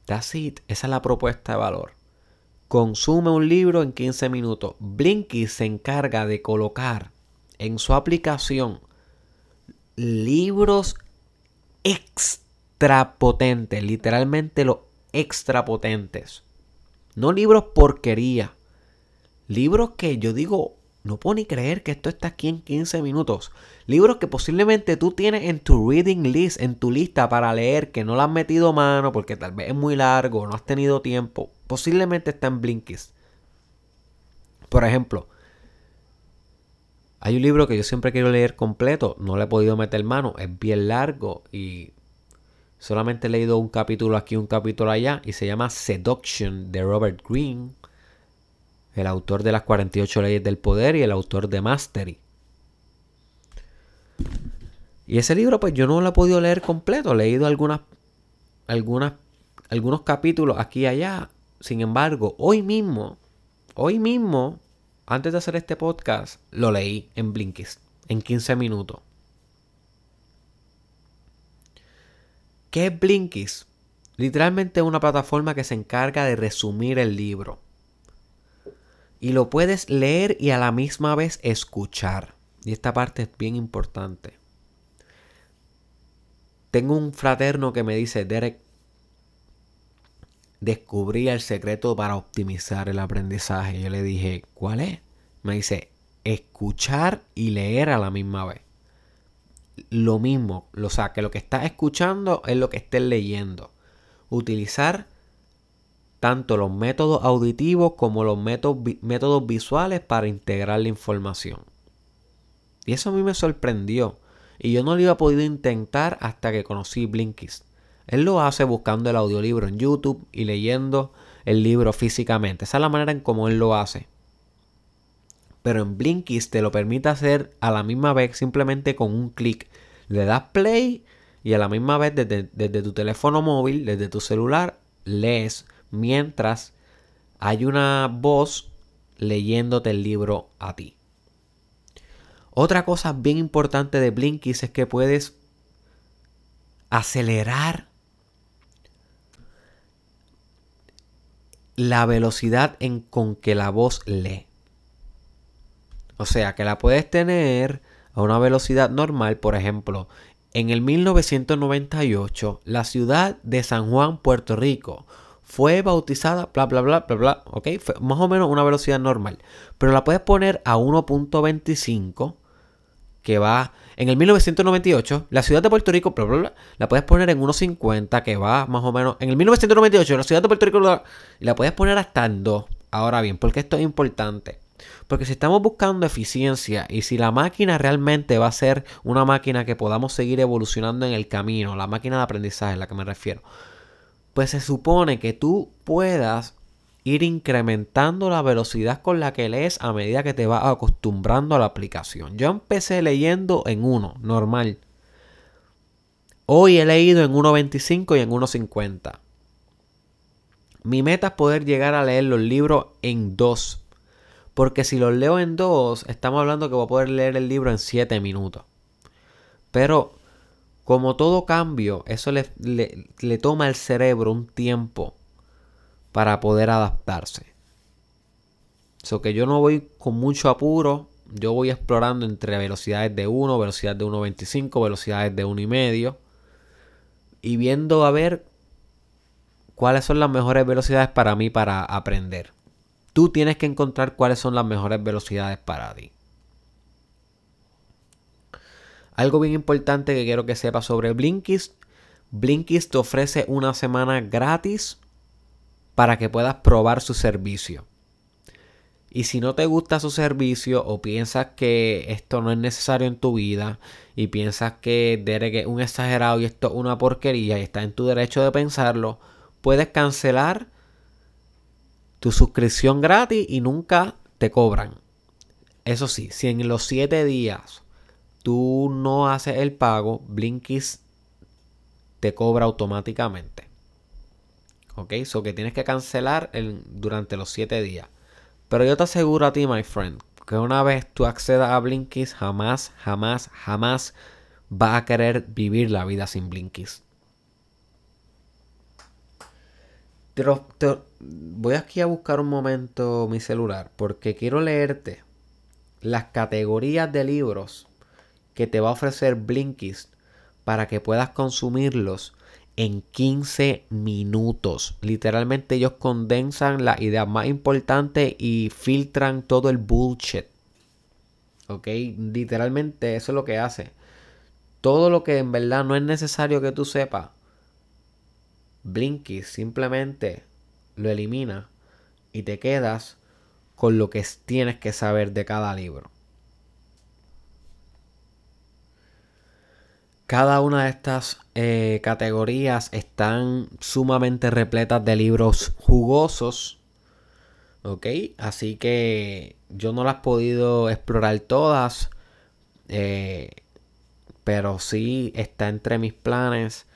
That's it. Esa es la propuesta de valor. Consume un libro en 15 minutos. Blinky se encarga de colocar en su aplicación libros extra potentes, literalmente los extra potentes. No libros porquería. Libros que yo digo, no puedo ni creer que esto está aquí en 15 minutos. Libros que posiblemente tú tienes en tu reading list, en tu lista para leer, que no le has metido mano porque tal vez es muy largo, no has tenido tiempo. Posiblemente está en Blinkist. Por ejemplo, hay un libro que yo siempre quiero leer completo, no le he podido meter mano, es bien largo y solamente he leído un capítulo aquí, un capítulo allá, y se llama Seduction de Robert Greene el autor de las 48 leyes del poder y el autor de Mastery. Y ese libro, pues yo no lo he podido leer completo. He leído algunas, algunas, algunos capítulos aquí y allá. Sin embargo, hoy mismo, hoy mismo, antes de hacer este podcast, lo leí en Blinkist, en 15 minutos. ¿Qué es Blinkist? Literalmente una plataforma que se encarga de resumir el libro. Y lo puedes leer y a la misma vez escuchar. Y esta parte es bien importante. Tengo un fraterno que me dice, Derek, descubrí el secreto para optimizar el aprendizaje. Yo le dije, ¿cuál es? Me dice, escuchar y leer a la misma vez. Lo mismo, o sea, que lo que estás escuchando es lo que estés leyendo. Utilizar tanto los métodos auditivos como los métodos, métodos visuales para integrar la información. Y eso a mí me sorprendió. Y yo no lo iba podido intentar hasta que conocí Blinkist. Él lo hace buscando el audiolibro en YouTube y leyendo el libro físicamente. Esa es la manera en cómo él lo hace. Pero en Blinkist te lo permite hacer a la misma vez simplemente con un clic. Le das play y a la misma vez desde, tu teléfono móvil, desde tu celular, lees mientras hay una voz leyéndote el libro a ti. Otra cosa bien importante de Blinkist es que puedes acelerar la velocidad en con que la voz lee. O sea, que la puedes tener a una velocidad normal, por ejemplo, en el 1998, la ciudad de San Juan, Puerto Rico, fue bautizada, bla, bla, bla, bla, bla, ok, más o menos una velocidad normal. Pero la puedes poner a 1.25 que va en el 1998, la ciudad de Puerto Rico, la puedes poner en 1.50, que va más o menos. En el 1998, la ciudad de Puerto Rico, y la puedes poner hasta en 2. Ahora bien, porque esto es importante? Porque si estamos buscando eficiencia y si la máquina realmente va a ser una máquina que podamos seguir evolucionando en el camino, la máquina de aprendizaje a la que me refiero, pues se supone que tú puedas ir incrementando la velocidad con la que lees a medida que te vas acostumbrando a la aplicación. Yo empecé leyendo en 1, normal. Hoy he leído en 1.25 y en 1.50. Mi meta es poder llegar a leer los libros en 2. Porque si los leo en 2, estamos hablando que voy a poder leer el libro en 7 minutos. Pero como todo cambio, eso le, le toma al cerebro un tiempo para poder adaptarse. So que yo no voy con mucho apuro, yo voy explorando entre velocidades de 1, velocidades de 1.25, velocidades de 1.5 y viendo a ver cuáles son las mejores velocidades para mí para aprender. Tú tienes que encontrar cuáles son las mejores velocidades para ti. Algo bien importante que quiero que sepas sobre Blinkist. Blinkist te ofrece una semana gratis para que puedas probar su servicio. Y si no te gusta su servicio o piensas que esto no es necesario en tu vida y piensas que Derek es un exagerado y esto es una porquería y está en tu derecho de pensarlo, puedes cancelar tu suscripción gratis y nunca te cobran. Eso sí, si en los 7 días tú no haces el pago, Blinkist te cobra automáticamente. ¿Ok? So que tienes que cancelar durante los 7 días. Pero yo te aseguro a ti, my friend, que una vez tú accedas a Blinkist, jamás, jamás, jamás vas a querer vivir la vida sin Blinkist. voy aquí a buscar un momento mi celular porque quiero leerte las categorías de libros que te va a ofrecer Blinkist para que puedas consumirlos en 15 minutos. Literalmente ellos condensan las ideas más importantes y filtran todo el bullshit. ¿Ok? Literalmente eso es lo que hace. Todo lo que en verdad no es necesario que tú sepas. Blinky simplemente lo elimina y te quedas con lo que tienes que saber de cada libro. Cada una de estas eh, categorías están sumamente repletas de libros jugosos. ¿Ok? Así que yo no las he podido explorar todas. Eh, pero sí está entre mis planes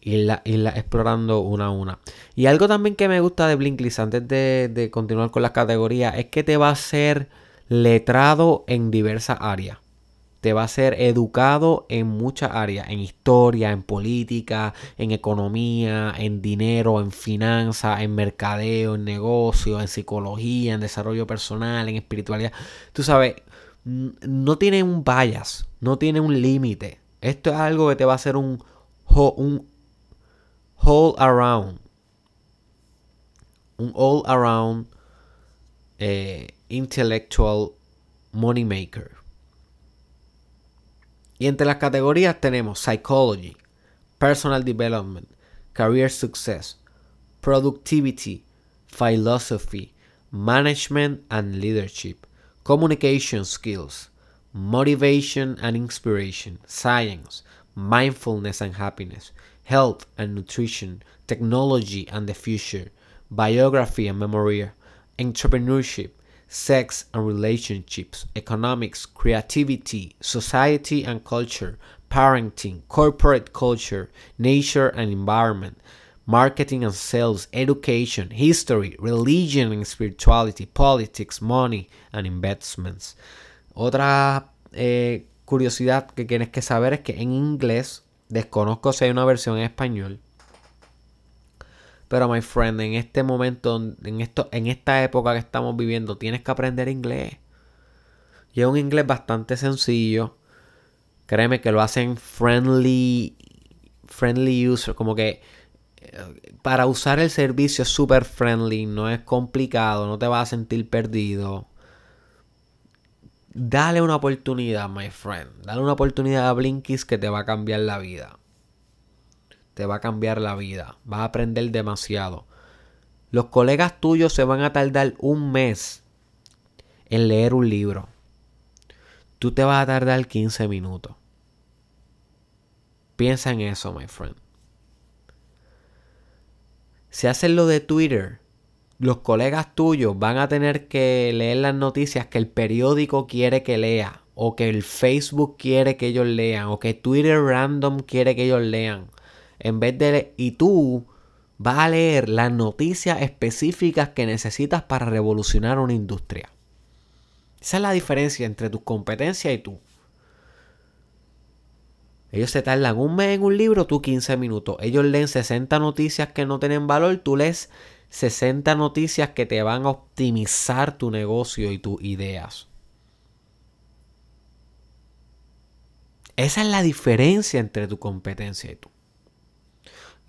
irla, explorando una a una. Y algo también que me gusta de Blinklist antes de, de continuar con las categorías es que te va a hacer letrado en diversas áreas. Te va a ser educado en muchas áreas, en historia, en política, en economía, en dinero, en finanzas, en mercadeo, en negocio, en psicología, en desarrollo personal, en espiritualidad. Tú sabes, no tiene un bias, no tiene un límite. Esto es algo que te va a hacer un, un all around. Un all around eh, intellectual money maker. Y entre las categorías tenemos Psychology, Personal Development, Career Success, Productivity, Philosophy, Management and Leadership, Communication Skills, Motivation and Inspiration, Science, Mindfulness and Happiness, Health and Nutrition, Technology and the Future, Biography and Memory, Entrepreneurship, sex and relationships, economics, creativity, society and culture, parenting, corporate culture, nature and environment, marketing and sales, education, history, religion and spirituality, politics, money and investments. Otra eh, curiosidad que tienes que saber es que en inglés, desconozco si hay una versión en español, pero, my friend, en este momento, en, esto, en esta época que estamos viviendo, tienes que aprender inglés. Y es un inglés bastante sencillo. Créeme que lo hacen friendly, friendly user. Como que eh, para usar el servicio es súper friendly, no es complicado, no te vas a sentir perdido. Dale una oportunidad, my friend. Dale una oportunidad a Blinkist que te va a cambiar la vida te va a cambiar la vida. Vas a aprender demasiado. Los colegas tuyos se van a tardar un mes en leer un libro. Tú te vas a tardar 15 minutos. Piensa en eso, my friend. Si haces lo de Twitter, los colegas tuyos van a tener que leer las noticias que el periódico quiere que lea, o que el Facebook quiere que ellos lean, o que Twitter random quiere que ellos lean en vez de... Y tú vas a leer las noticias específicas que necesitas para revolucionar una industria. Esa es la diferencia entre tu competencia y tú. Ellos se tardan un mes en un libro, tú 15 minutos. Ellos leen 60 noticias que no tienen valor, tú lees 60 noticias que te van a optimizar tu negocio y tus ideas. Esa es la diferencia entre tu competencia y tú.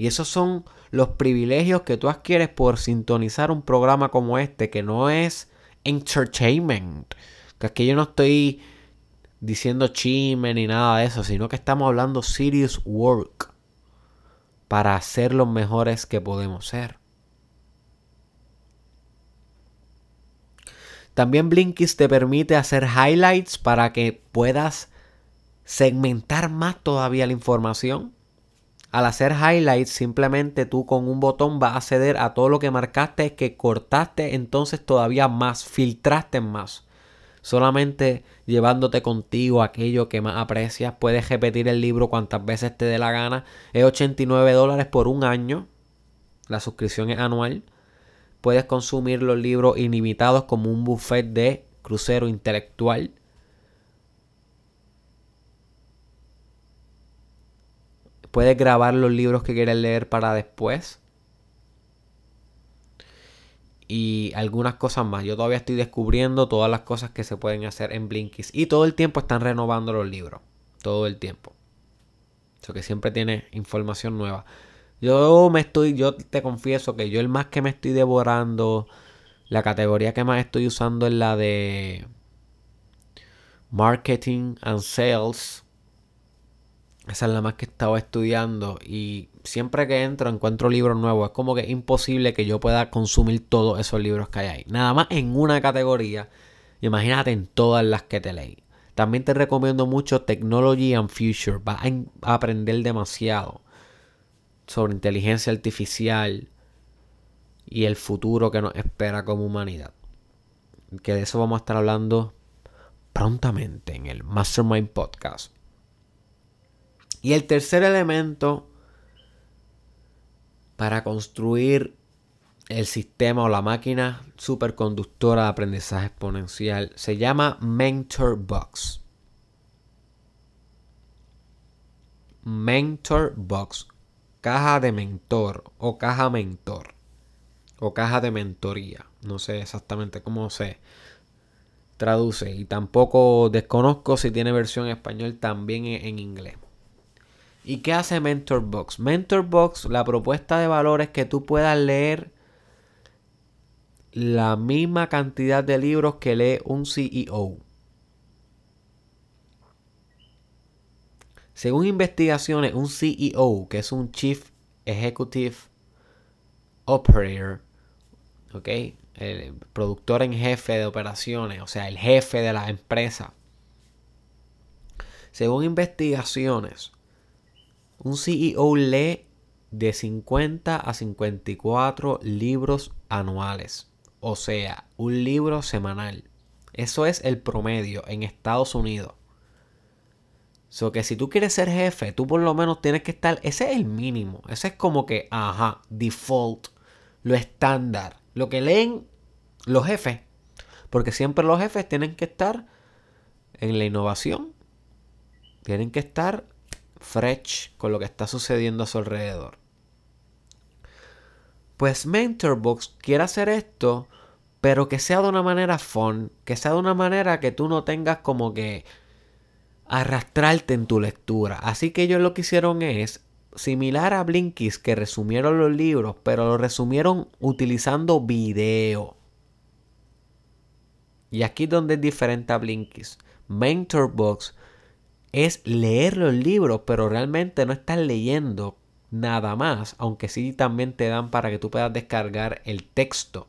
Y esos son los privilegios que tú adquieres por sintonizar un programa como este, que no es entertainment. Que aquí yo no estoy diciendo chisme ni nada de eso, sino que estamos hablando serious work para ser los mejores que podemos ser. También Blinkist te permite hacer highlights para que puedas segmentar más todavía la información al hacer highlights, simplemente tú con un botón vas a acceder a todo lo que marcaste, que cortaste entonces todavía más, filtraste más. Solamente llevándote contigo aquello que más aprecias. Puedes repetir el libro cuantas veces te dé la gana. Es 89 dólares por un año. La suscripción es anual. Puedes consumir los libros ilimitados como un buffet de crucero intelectual. Puedes grabar los libros que quieres leer para después. Y algunas cosas más. Yo todavía estoy descubriendo todas las cosas que se pueden hacer en Blinkist. Y todo el tiempo están renovando los libros. Todo el tiempo. Eso que siempre tiene información nueva. Yo me estoy, yo te confieso que yo el más que me estoy devorando, la categoría que más estoy usando es la de marketing and sales esa es la más que estaba estudiando y siempre que entro encuentro libros nuevos. Es como que es imposible que yo pueda consumir todos esos libros que hay ahí. Nada más en una categoría. Imagínate en todas las que te leí. También te recomiendo mucho Technology and Future. Vas a aprender demasiado sobre inteligencia artificial y el futuro que nos espera como humanidad. Que de eso vamos a estar hablando prontamente en el Mastermind Podcast. Y el tercer elemento para construir el sistema o la máquina superconductora de aprendizaje exponencial se llama Mentor Box. Mentor Box, caja de mentor o caja mentor o caja de mentoría. No sé exactamente cómo se traduce y tampoco desconozco si tiene versión en español también en inglés. ¿Y qué hace Mentor Box? Mentor Box, la propuesta de valor es que tú puedas leer la misma cantidad de libros que lee un CEO. Según investigaciones, un CEO, que es un Chief Executive Operator, ¿ok? El productor en jefe de operaciones, o sea, el jefe de la empresa. Según investigaciones, un CEO lee de 50 a 54 libros anuales. O sea, un libro semanal. Eso es el promedio en Estados Unidos. So que si tú quieres ser jefe, tú por lo menos tienes que estar. Ese es el mínimo. Ese es como que, ajá, default, lo estándar. Lo que leen los jefes. Porque siempre los jefes tienen que estar en la innovación. Tienen que estar fresh con lo que está sucediendo a su alrededor. Pues Mentorbox quiere hacer esto, pero que sea de una manera fun, que sea de una manera que tú no tengas como que arrastrarte en tu lectura. Así que ellos lo que hicieron es similar a Blinkies que resumieron los libros, pero lo resumieron utilizando video. Y aquí donde es diferente a Blinkies. Mentorbox es leer los libros, pero realmente no estás leyendo nada más, aunque sí también te dan para que tú puedas descargar el texto.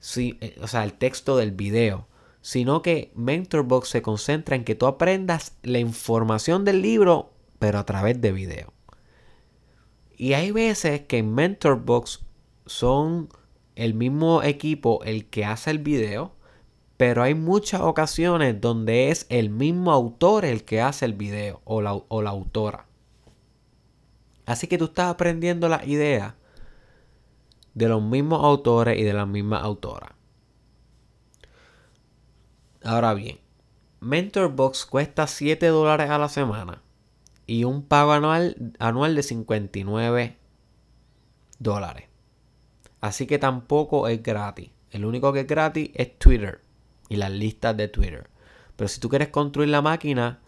Sí, eh, o sea, el texto del video. Sino que Mentorbox se concentra en que tú aprendas la información del libro, pero a través de video. Y hay veces que en Mentorbox son el mismo equipo el que hace el video, pero hay muchas ocasiones donde es el mismo autor el que hace el video o la, autora. Así que tú estás aprendiendo la idea de los mismos autores y de la misma autora. Ahora bien, Mentorbox cuesta 7 dólares a la semana y un pago anual, anual de 59 dólares. Así que tampoco es gratis. El único que es gratis es Twitter y las listas de Twitter. Pero si tú quieres construir la máquina,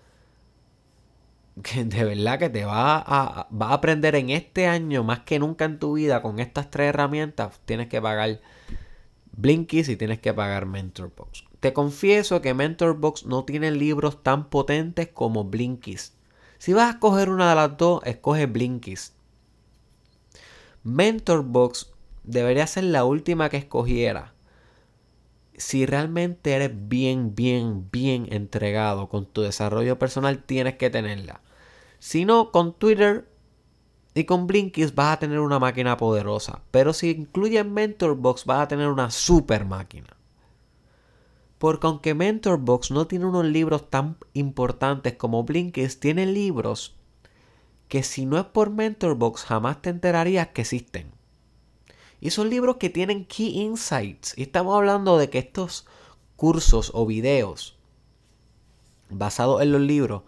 que de verdad que te va a, va a aprender en este año más que nunca en tu vida con estas tres herramientas, tienes que pagar Blinkies y tienes que pagar Mentorbox. Te confieso que Mentorbox no tiene libros tan potentes como Blinkies. Si vas a escoger una de las dos, escoge Blinkies. Mentorbox debería ser la última que escogiera si realmente eres bien, bien, bien entregado con tu desarrollo personal, tienes que tenerla. Si no, con Twitter y con Blinkist vas a tener una máquina poderosa. Pero si incluyes Mentorbox, vas a tener una super máquina. Porque aunque Mentorbox no tiene unos libros tan importantes como Blinkist, tiene libros que si no es por Mentorbox jamás te enterarías que existen. Y son libros que tienen key insights. Y estamos hablando de que estos cursos o videos basados en los libros,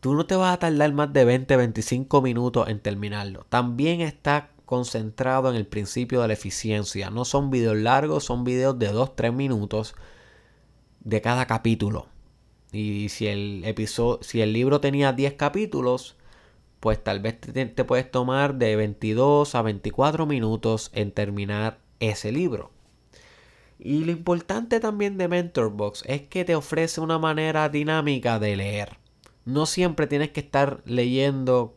tú no te vas a tardar más de 20, 25 minutos en terminarlo. También está concentrado en el principio de la eficiencia. No son videos largos, son videos de 2, 3 minutos de cada capítulo. Y si el episodio, si el libro tenía 10 capítulos, pues tal vez te, puedes tomar de 22 a 24 minutos en terminar ese libro. Y lo importante también de Mentorbox es que te ofrece una manera dinámica de leer. No siempre tienes que estar leyendo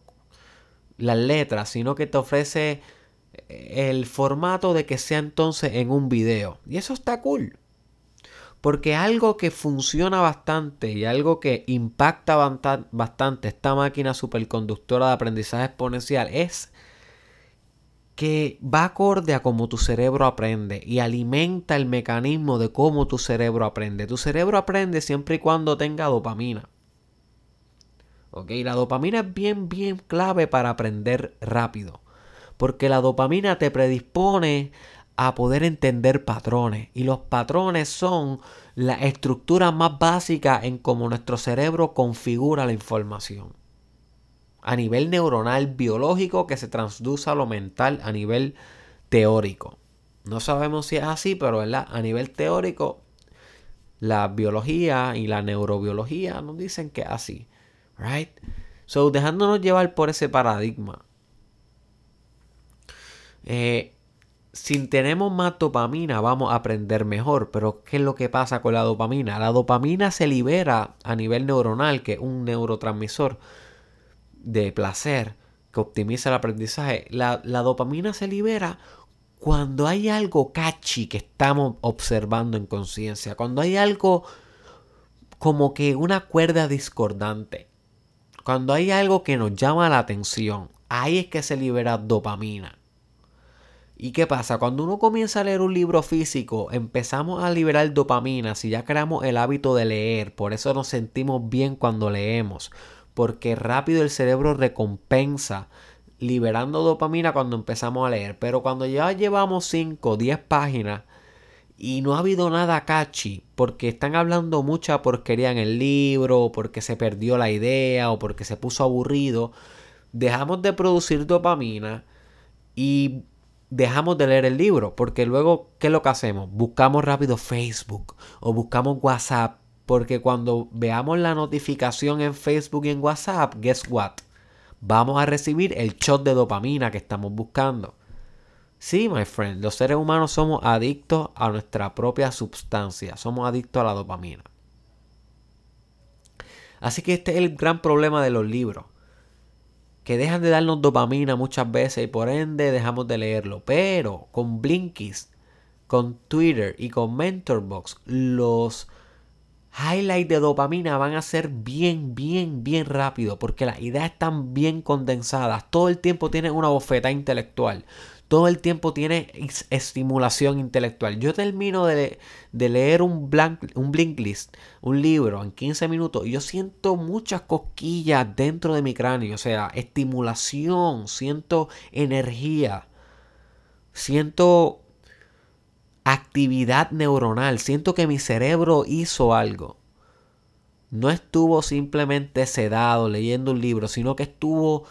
las letras, sino que te ofrece el formato de que sea entonces en un video. Y eso está cool. Porque algo que funciona bastante y algo que impacta bastante esta máquina superconductora de aprendizaje exponencial es que va acorde a cómo tu cerebro aprende y alimenta el mecanismo de cómo tu cerebro aprende. Tu cerebro aprende siempre y cuando tenga dopamina. ¿Ok? La dopamina es bien, bien clave para aprender rápido. Porque la dopamina te predispone a poder entender patrones. Y los patrones son la estructura más básica en cómo nuestro cerebro configura la información. a nivel neuronal biológico que se transduce a lo mental a nivel teórico. No sabemos si es así, pero a nivel teórico la biología y la neurobiología nos dicen que es así. Right? So, dejándonos llevar por ese paradigma. Eh, si tenemos más dopamina, vamos a aprender mejor. Pero, ¿qué es lo que pasa con la dopamina? La dopamina se libera a nivel neuronal, que es un neurotransmisor de placer que optimiza el aprendizaje. La, dopamina se libera cuando hay algo catchy que estamos observando en conciencia. Cuando hay algo como que una cuerda discordante. Cuando hay algo que nos llama la atención. Ahí es que se libera dopamina. ¿Y qué pasa? Cuando uno comienza a leer un libro físico, empezamos a liberar dopamina si ya creamos el hábito de leer. Por eso nos sentimos bien cuando leemos. Porque rápido el cerebro recompensa liberando dopamina cuando empezamos a leer. Pero cuando ya llevamos 5 o 10 páginas y no ha habido nada catchy, porque están hablando mucha porquería en el libro, porque se perdió la idea o porque se puso aburrido, dejamos de producir dopamina y dejamos de leer el libro, porque luego, ¿qué es lo que hacemos? Buscamos rápido Facebook o buscamos WhatsApp, porque cuando veamos la notificación en Facebook y en WhatsApp, guess what? Vamos a recibir el shot de dopamina que estamos buscando. Sí, my friend, los seres humanos somos adictos a nuestra propia sustancia, somos adictos a la dopamina. Así que este es el gran problema de los libros que dejan de darnos dopamina muchas veces y por ende dejamos de leerlo. Pero con Blinkies, con Twitter y con Mentorbox, los highlights de dopamina van a ser bien, bien, bien rápido porque las ideas están bien condensadas. Todo el tiempo tienen una bofeta intelectual todo el tiempo tiene estimulación intelectual. Yo termino de, leer un, blank, un list, un libro en 15 minutos y yo siento muchas cosquillas dentro de mi cráneo, o sea, estimulación, siento energía, siento actividad neuronal, siento que mi cerebro hizo algo. No estuvo simplemente sedado leyendo un libro, sino que estuvo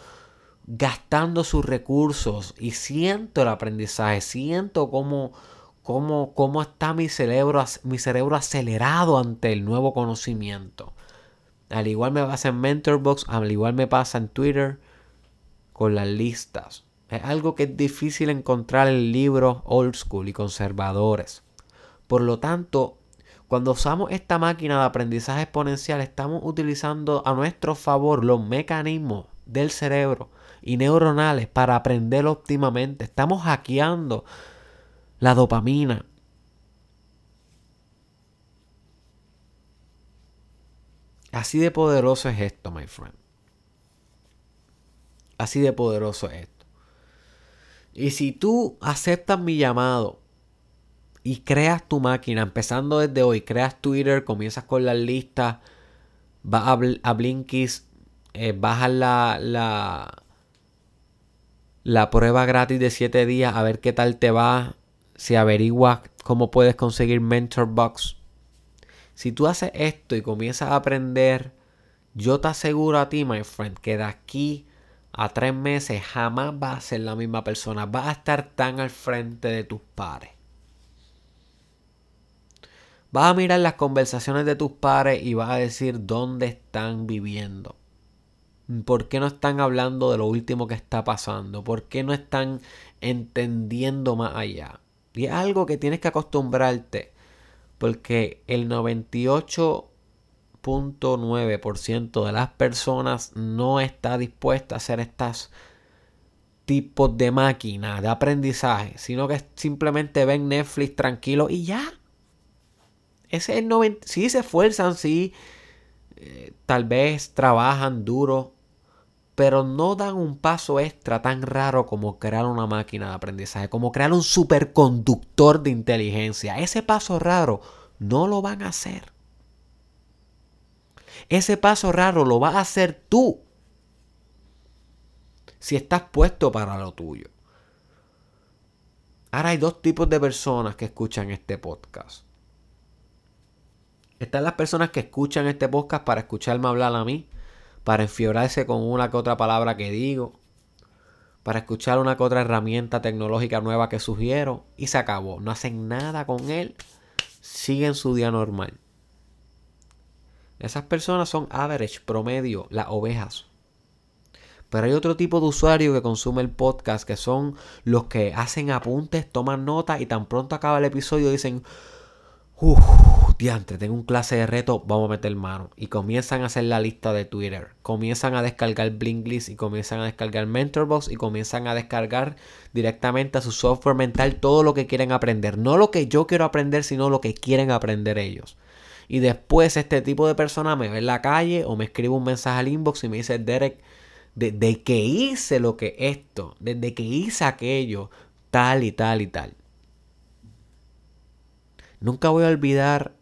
gastando sus recursos y siento el aprendizaje, siento cómo, cómo, cómo está mi cerebro, mi cerebro acelerado ante el nuevo conocimiento. Al igual me pasa en Mentorbox, al igual me pasa en Twitter con las listas. Es algo que es difícil encontrar en libros old school y conservadores. Por lo tanto, cuando usamos esta máquina de aprendizaje exponencial, estamos utilizando a nuestro favor los mecanismos del cerebro y neuronales para aprender óptimamente. Estamos hackeando la dopamina. Así de poderoso es esto, my friend. Así de poderoso es esto. Y si tú aceptas mi llamado y creas tu máquina, empezando desde hoy, creas Twitter, comienzas con las listas, vas a, a Blinkist, eh, bajas la, la, la prueba gratis de 7 días a ver qué tal te va. Si averiguas cómo puedes conseguir Mentor Box. Si tú haces esto y comienzas a aprender, yo te aseguro a ti, my friend, que de aquí a tres meses jamás vas a ser la misma persona. Vas a estar tan al frente de tus pares. Vas a mirar las conversaciones de tus pares y vas a decir dónde están viviendo. ¿Por qué no están hablando de lo último que está pasando? ¿Por qué no están entendiendo más allá? Y es algo que tienes que acostumbrarte. Porque el 98.9% de las personas no está dispuesta a hacer estos tipos de máquinas de aprendizaje, sino que simplemente ven Netflix tranquilo y ya. Ese es el 90. Sí se esfuerzan, sí. Eh, tal vez trabajan duro pero no dan un paso extra tan raro como crear una máquina de aprendizaje, como crear un superconductor de inteligencia. Ese paso raro no lo van a hacer. Ese paso raro lo vas a hacer tú si estás puesto para lo tuyo. Ahora hay dos tipos de personas que escuchan este podcast. Están las personas que escuchan este podcast para escucharme hablar a mí para enfiorarse con una que otra palabra que digo, para escuchar una que otra herramienta tecnológica nueva que sugiero y se acabó. No hacen nada con él, siguen su día normal. Esas personas son average, promedio, las ovejas. Pero hay otro tipo de usuario que consume el podcast, que son los que hacen apuntes, toman notas y tan pronto acaba el episodio dicen, uff, diantre, tengo un clase de reto, vamos a meter mano. Y comienzan a hacer la lista de Twitter, comienzan a descargar Blinklist y comienzan a descargar Mentorbox y comienzan a descargar directamente a su software mental todo lo que quieren aprender. No lo que yo quiero aprender, sino lo que quieren aprender ellos. Y después este tipo de persona me ve en la calle o me escribe un mensaje al inbox y me dice, Derek, desde que hice lo que esto, desde que hice aquello, tal y tal y tal. Nunca voy a olvidar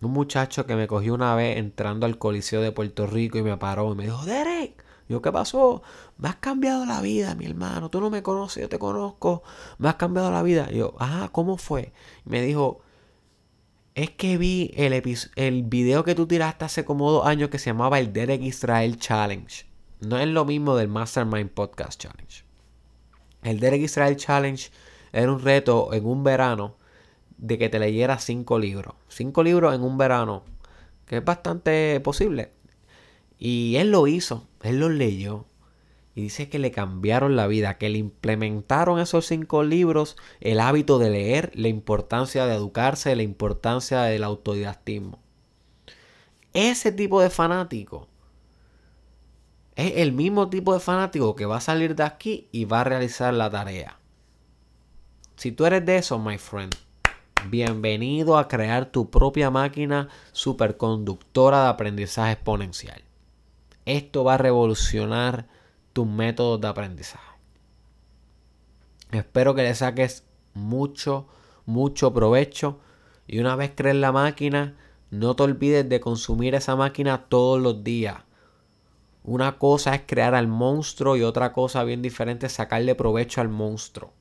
un muchacho que me cogió una vez entrando al Coliseo de Puerto Rico y me paró y me dijo, Derek, yo, ¿qué pasó? Me has cambiado la vida, mi hermano. Tú no me conoces, yo te conozco. Me has cambiado la vida. Yo, ah, ¿cómo fue? Y me dijo, es que vi el, el video que tú tiraste hace como dos años que se llamaba el Derek Israel Challenge. No es lo mismo del Mastermind Podcast Challenge. El Derek Israel Challenge era un reto en un verano de que te leyera cinco libros. Cinco libros en un verano, que es bastante posible. Y él lo hizo, él lo leyó. Y dice que le cambiaron la vida, que le implementaron esos cinco libros el hábito de leer, la importancia de educarse, la importancia del autodidactismo. Ese tipo de fanático es el mismo tipo de fanático que va a salir de aquí y va a realizar la tarea. Si tú eres de esos, my friend, bienvenido a crear tu propia máquina superconductora de aprendizaje exponencial. Esto va a revolucionar tus métodos de aprendizaje. Espero que le saques mucho, mucho provecho. Y una vez crees la máquina, no te olvides de consumir esa máquina todos los días. Una cosa es crear al monstruo y otra cosa bien diferente es sacarle provecho al monstruo.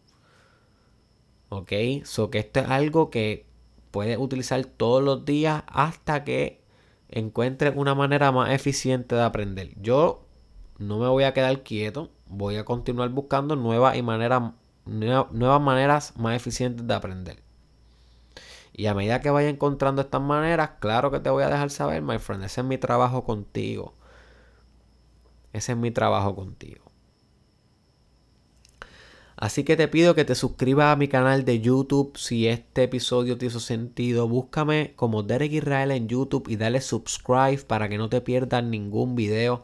¿Ok? So que esto es algo que puedes utilizar todos los días hasta que encuentres una manera más eficiente de aprender. Yo no me voy a quedar quieto, voy a continuar buscando nuevas y maneras, nuevas maneras más eficientes de aprender. Y a medida que vaya encontrando estas maneras, claro que te voy a dejar saber, my friend, ese es mi trabajo contigo. Ese es mi trabajo contigo. Así que te pido que te suscribas a mi canal de YouTube si este episodio te hizo sentido. Búscame como Derek Israel en YouTube y dale subscribe para que no te pierdas ningún video.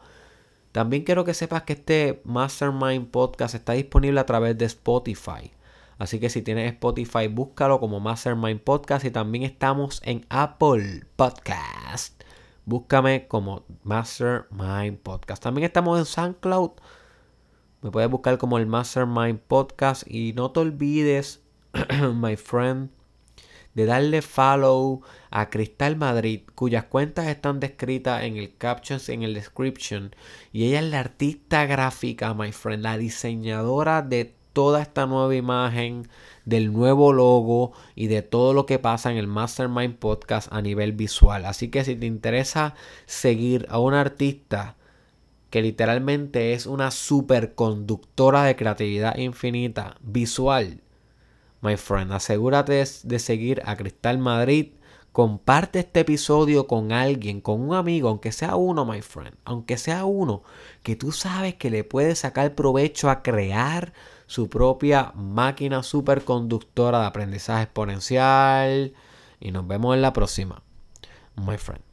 También quiero que sepas que este Mastermind Podcast está disponible a través de Spotify. Así que si tienes Spotify, búscalo como Mastermind Podcast y también estamos en Apple Podcast. Búscame como Mastermind Podcast. También estamos en SoundCloud. Me puedes buscar como el Mastermind Podcast. Y no te olvides, my friend, de darle follow a Cristal Madrid, cuyas cuentas están descritas en el captions, en el description. Y ella es la artista gráfica, my friend, la diseñadora de toda esta nueva imagen, del nuevo logo y de todo lo que pasa en el Mastermind Podcast a nivel visual. Así que si te interesa seguir a un artista que literalmente es una superconductora de creatividad infinita visual, my friend, asegúrate de seguir a Cristal Madrid. Comparte este episodio con alguien, con un amigo, aunque sea uno, my friend, aunque sea uno, que tú sabes que le puede sacar provecho a crear su propia máquina superconductora de aprendizaje exponencial. Y nos vemos en la próxima, my friend.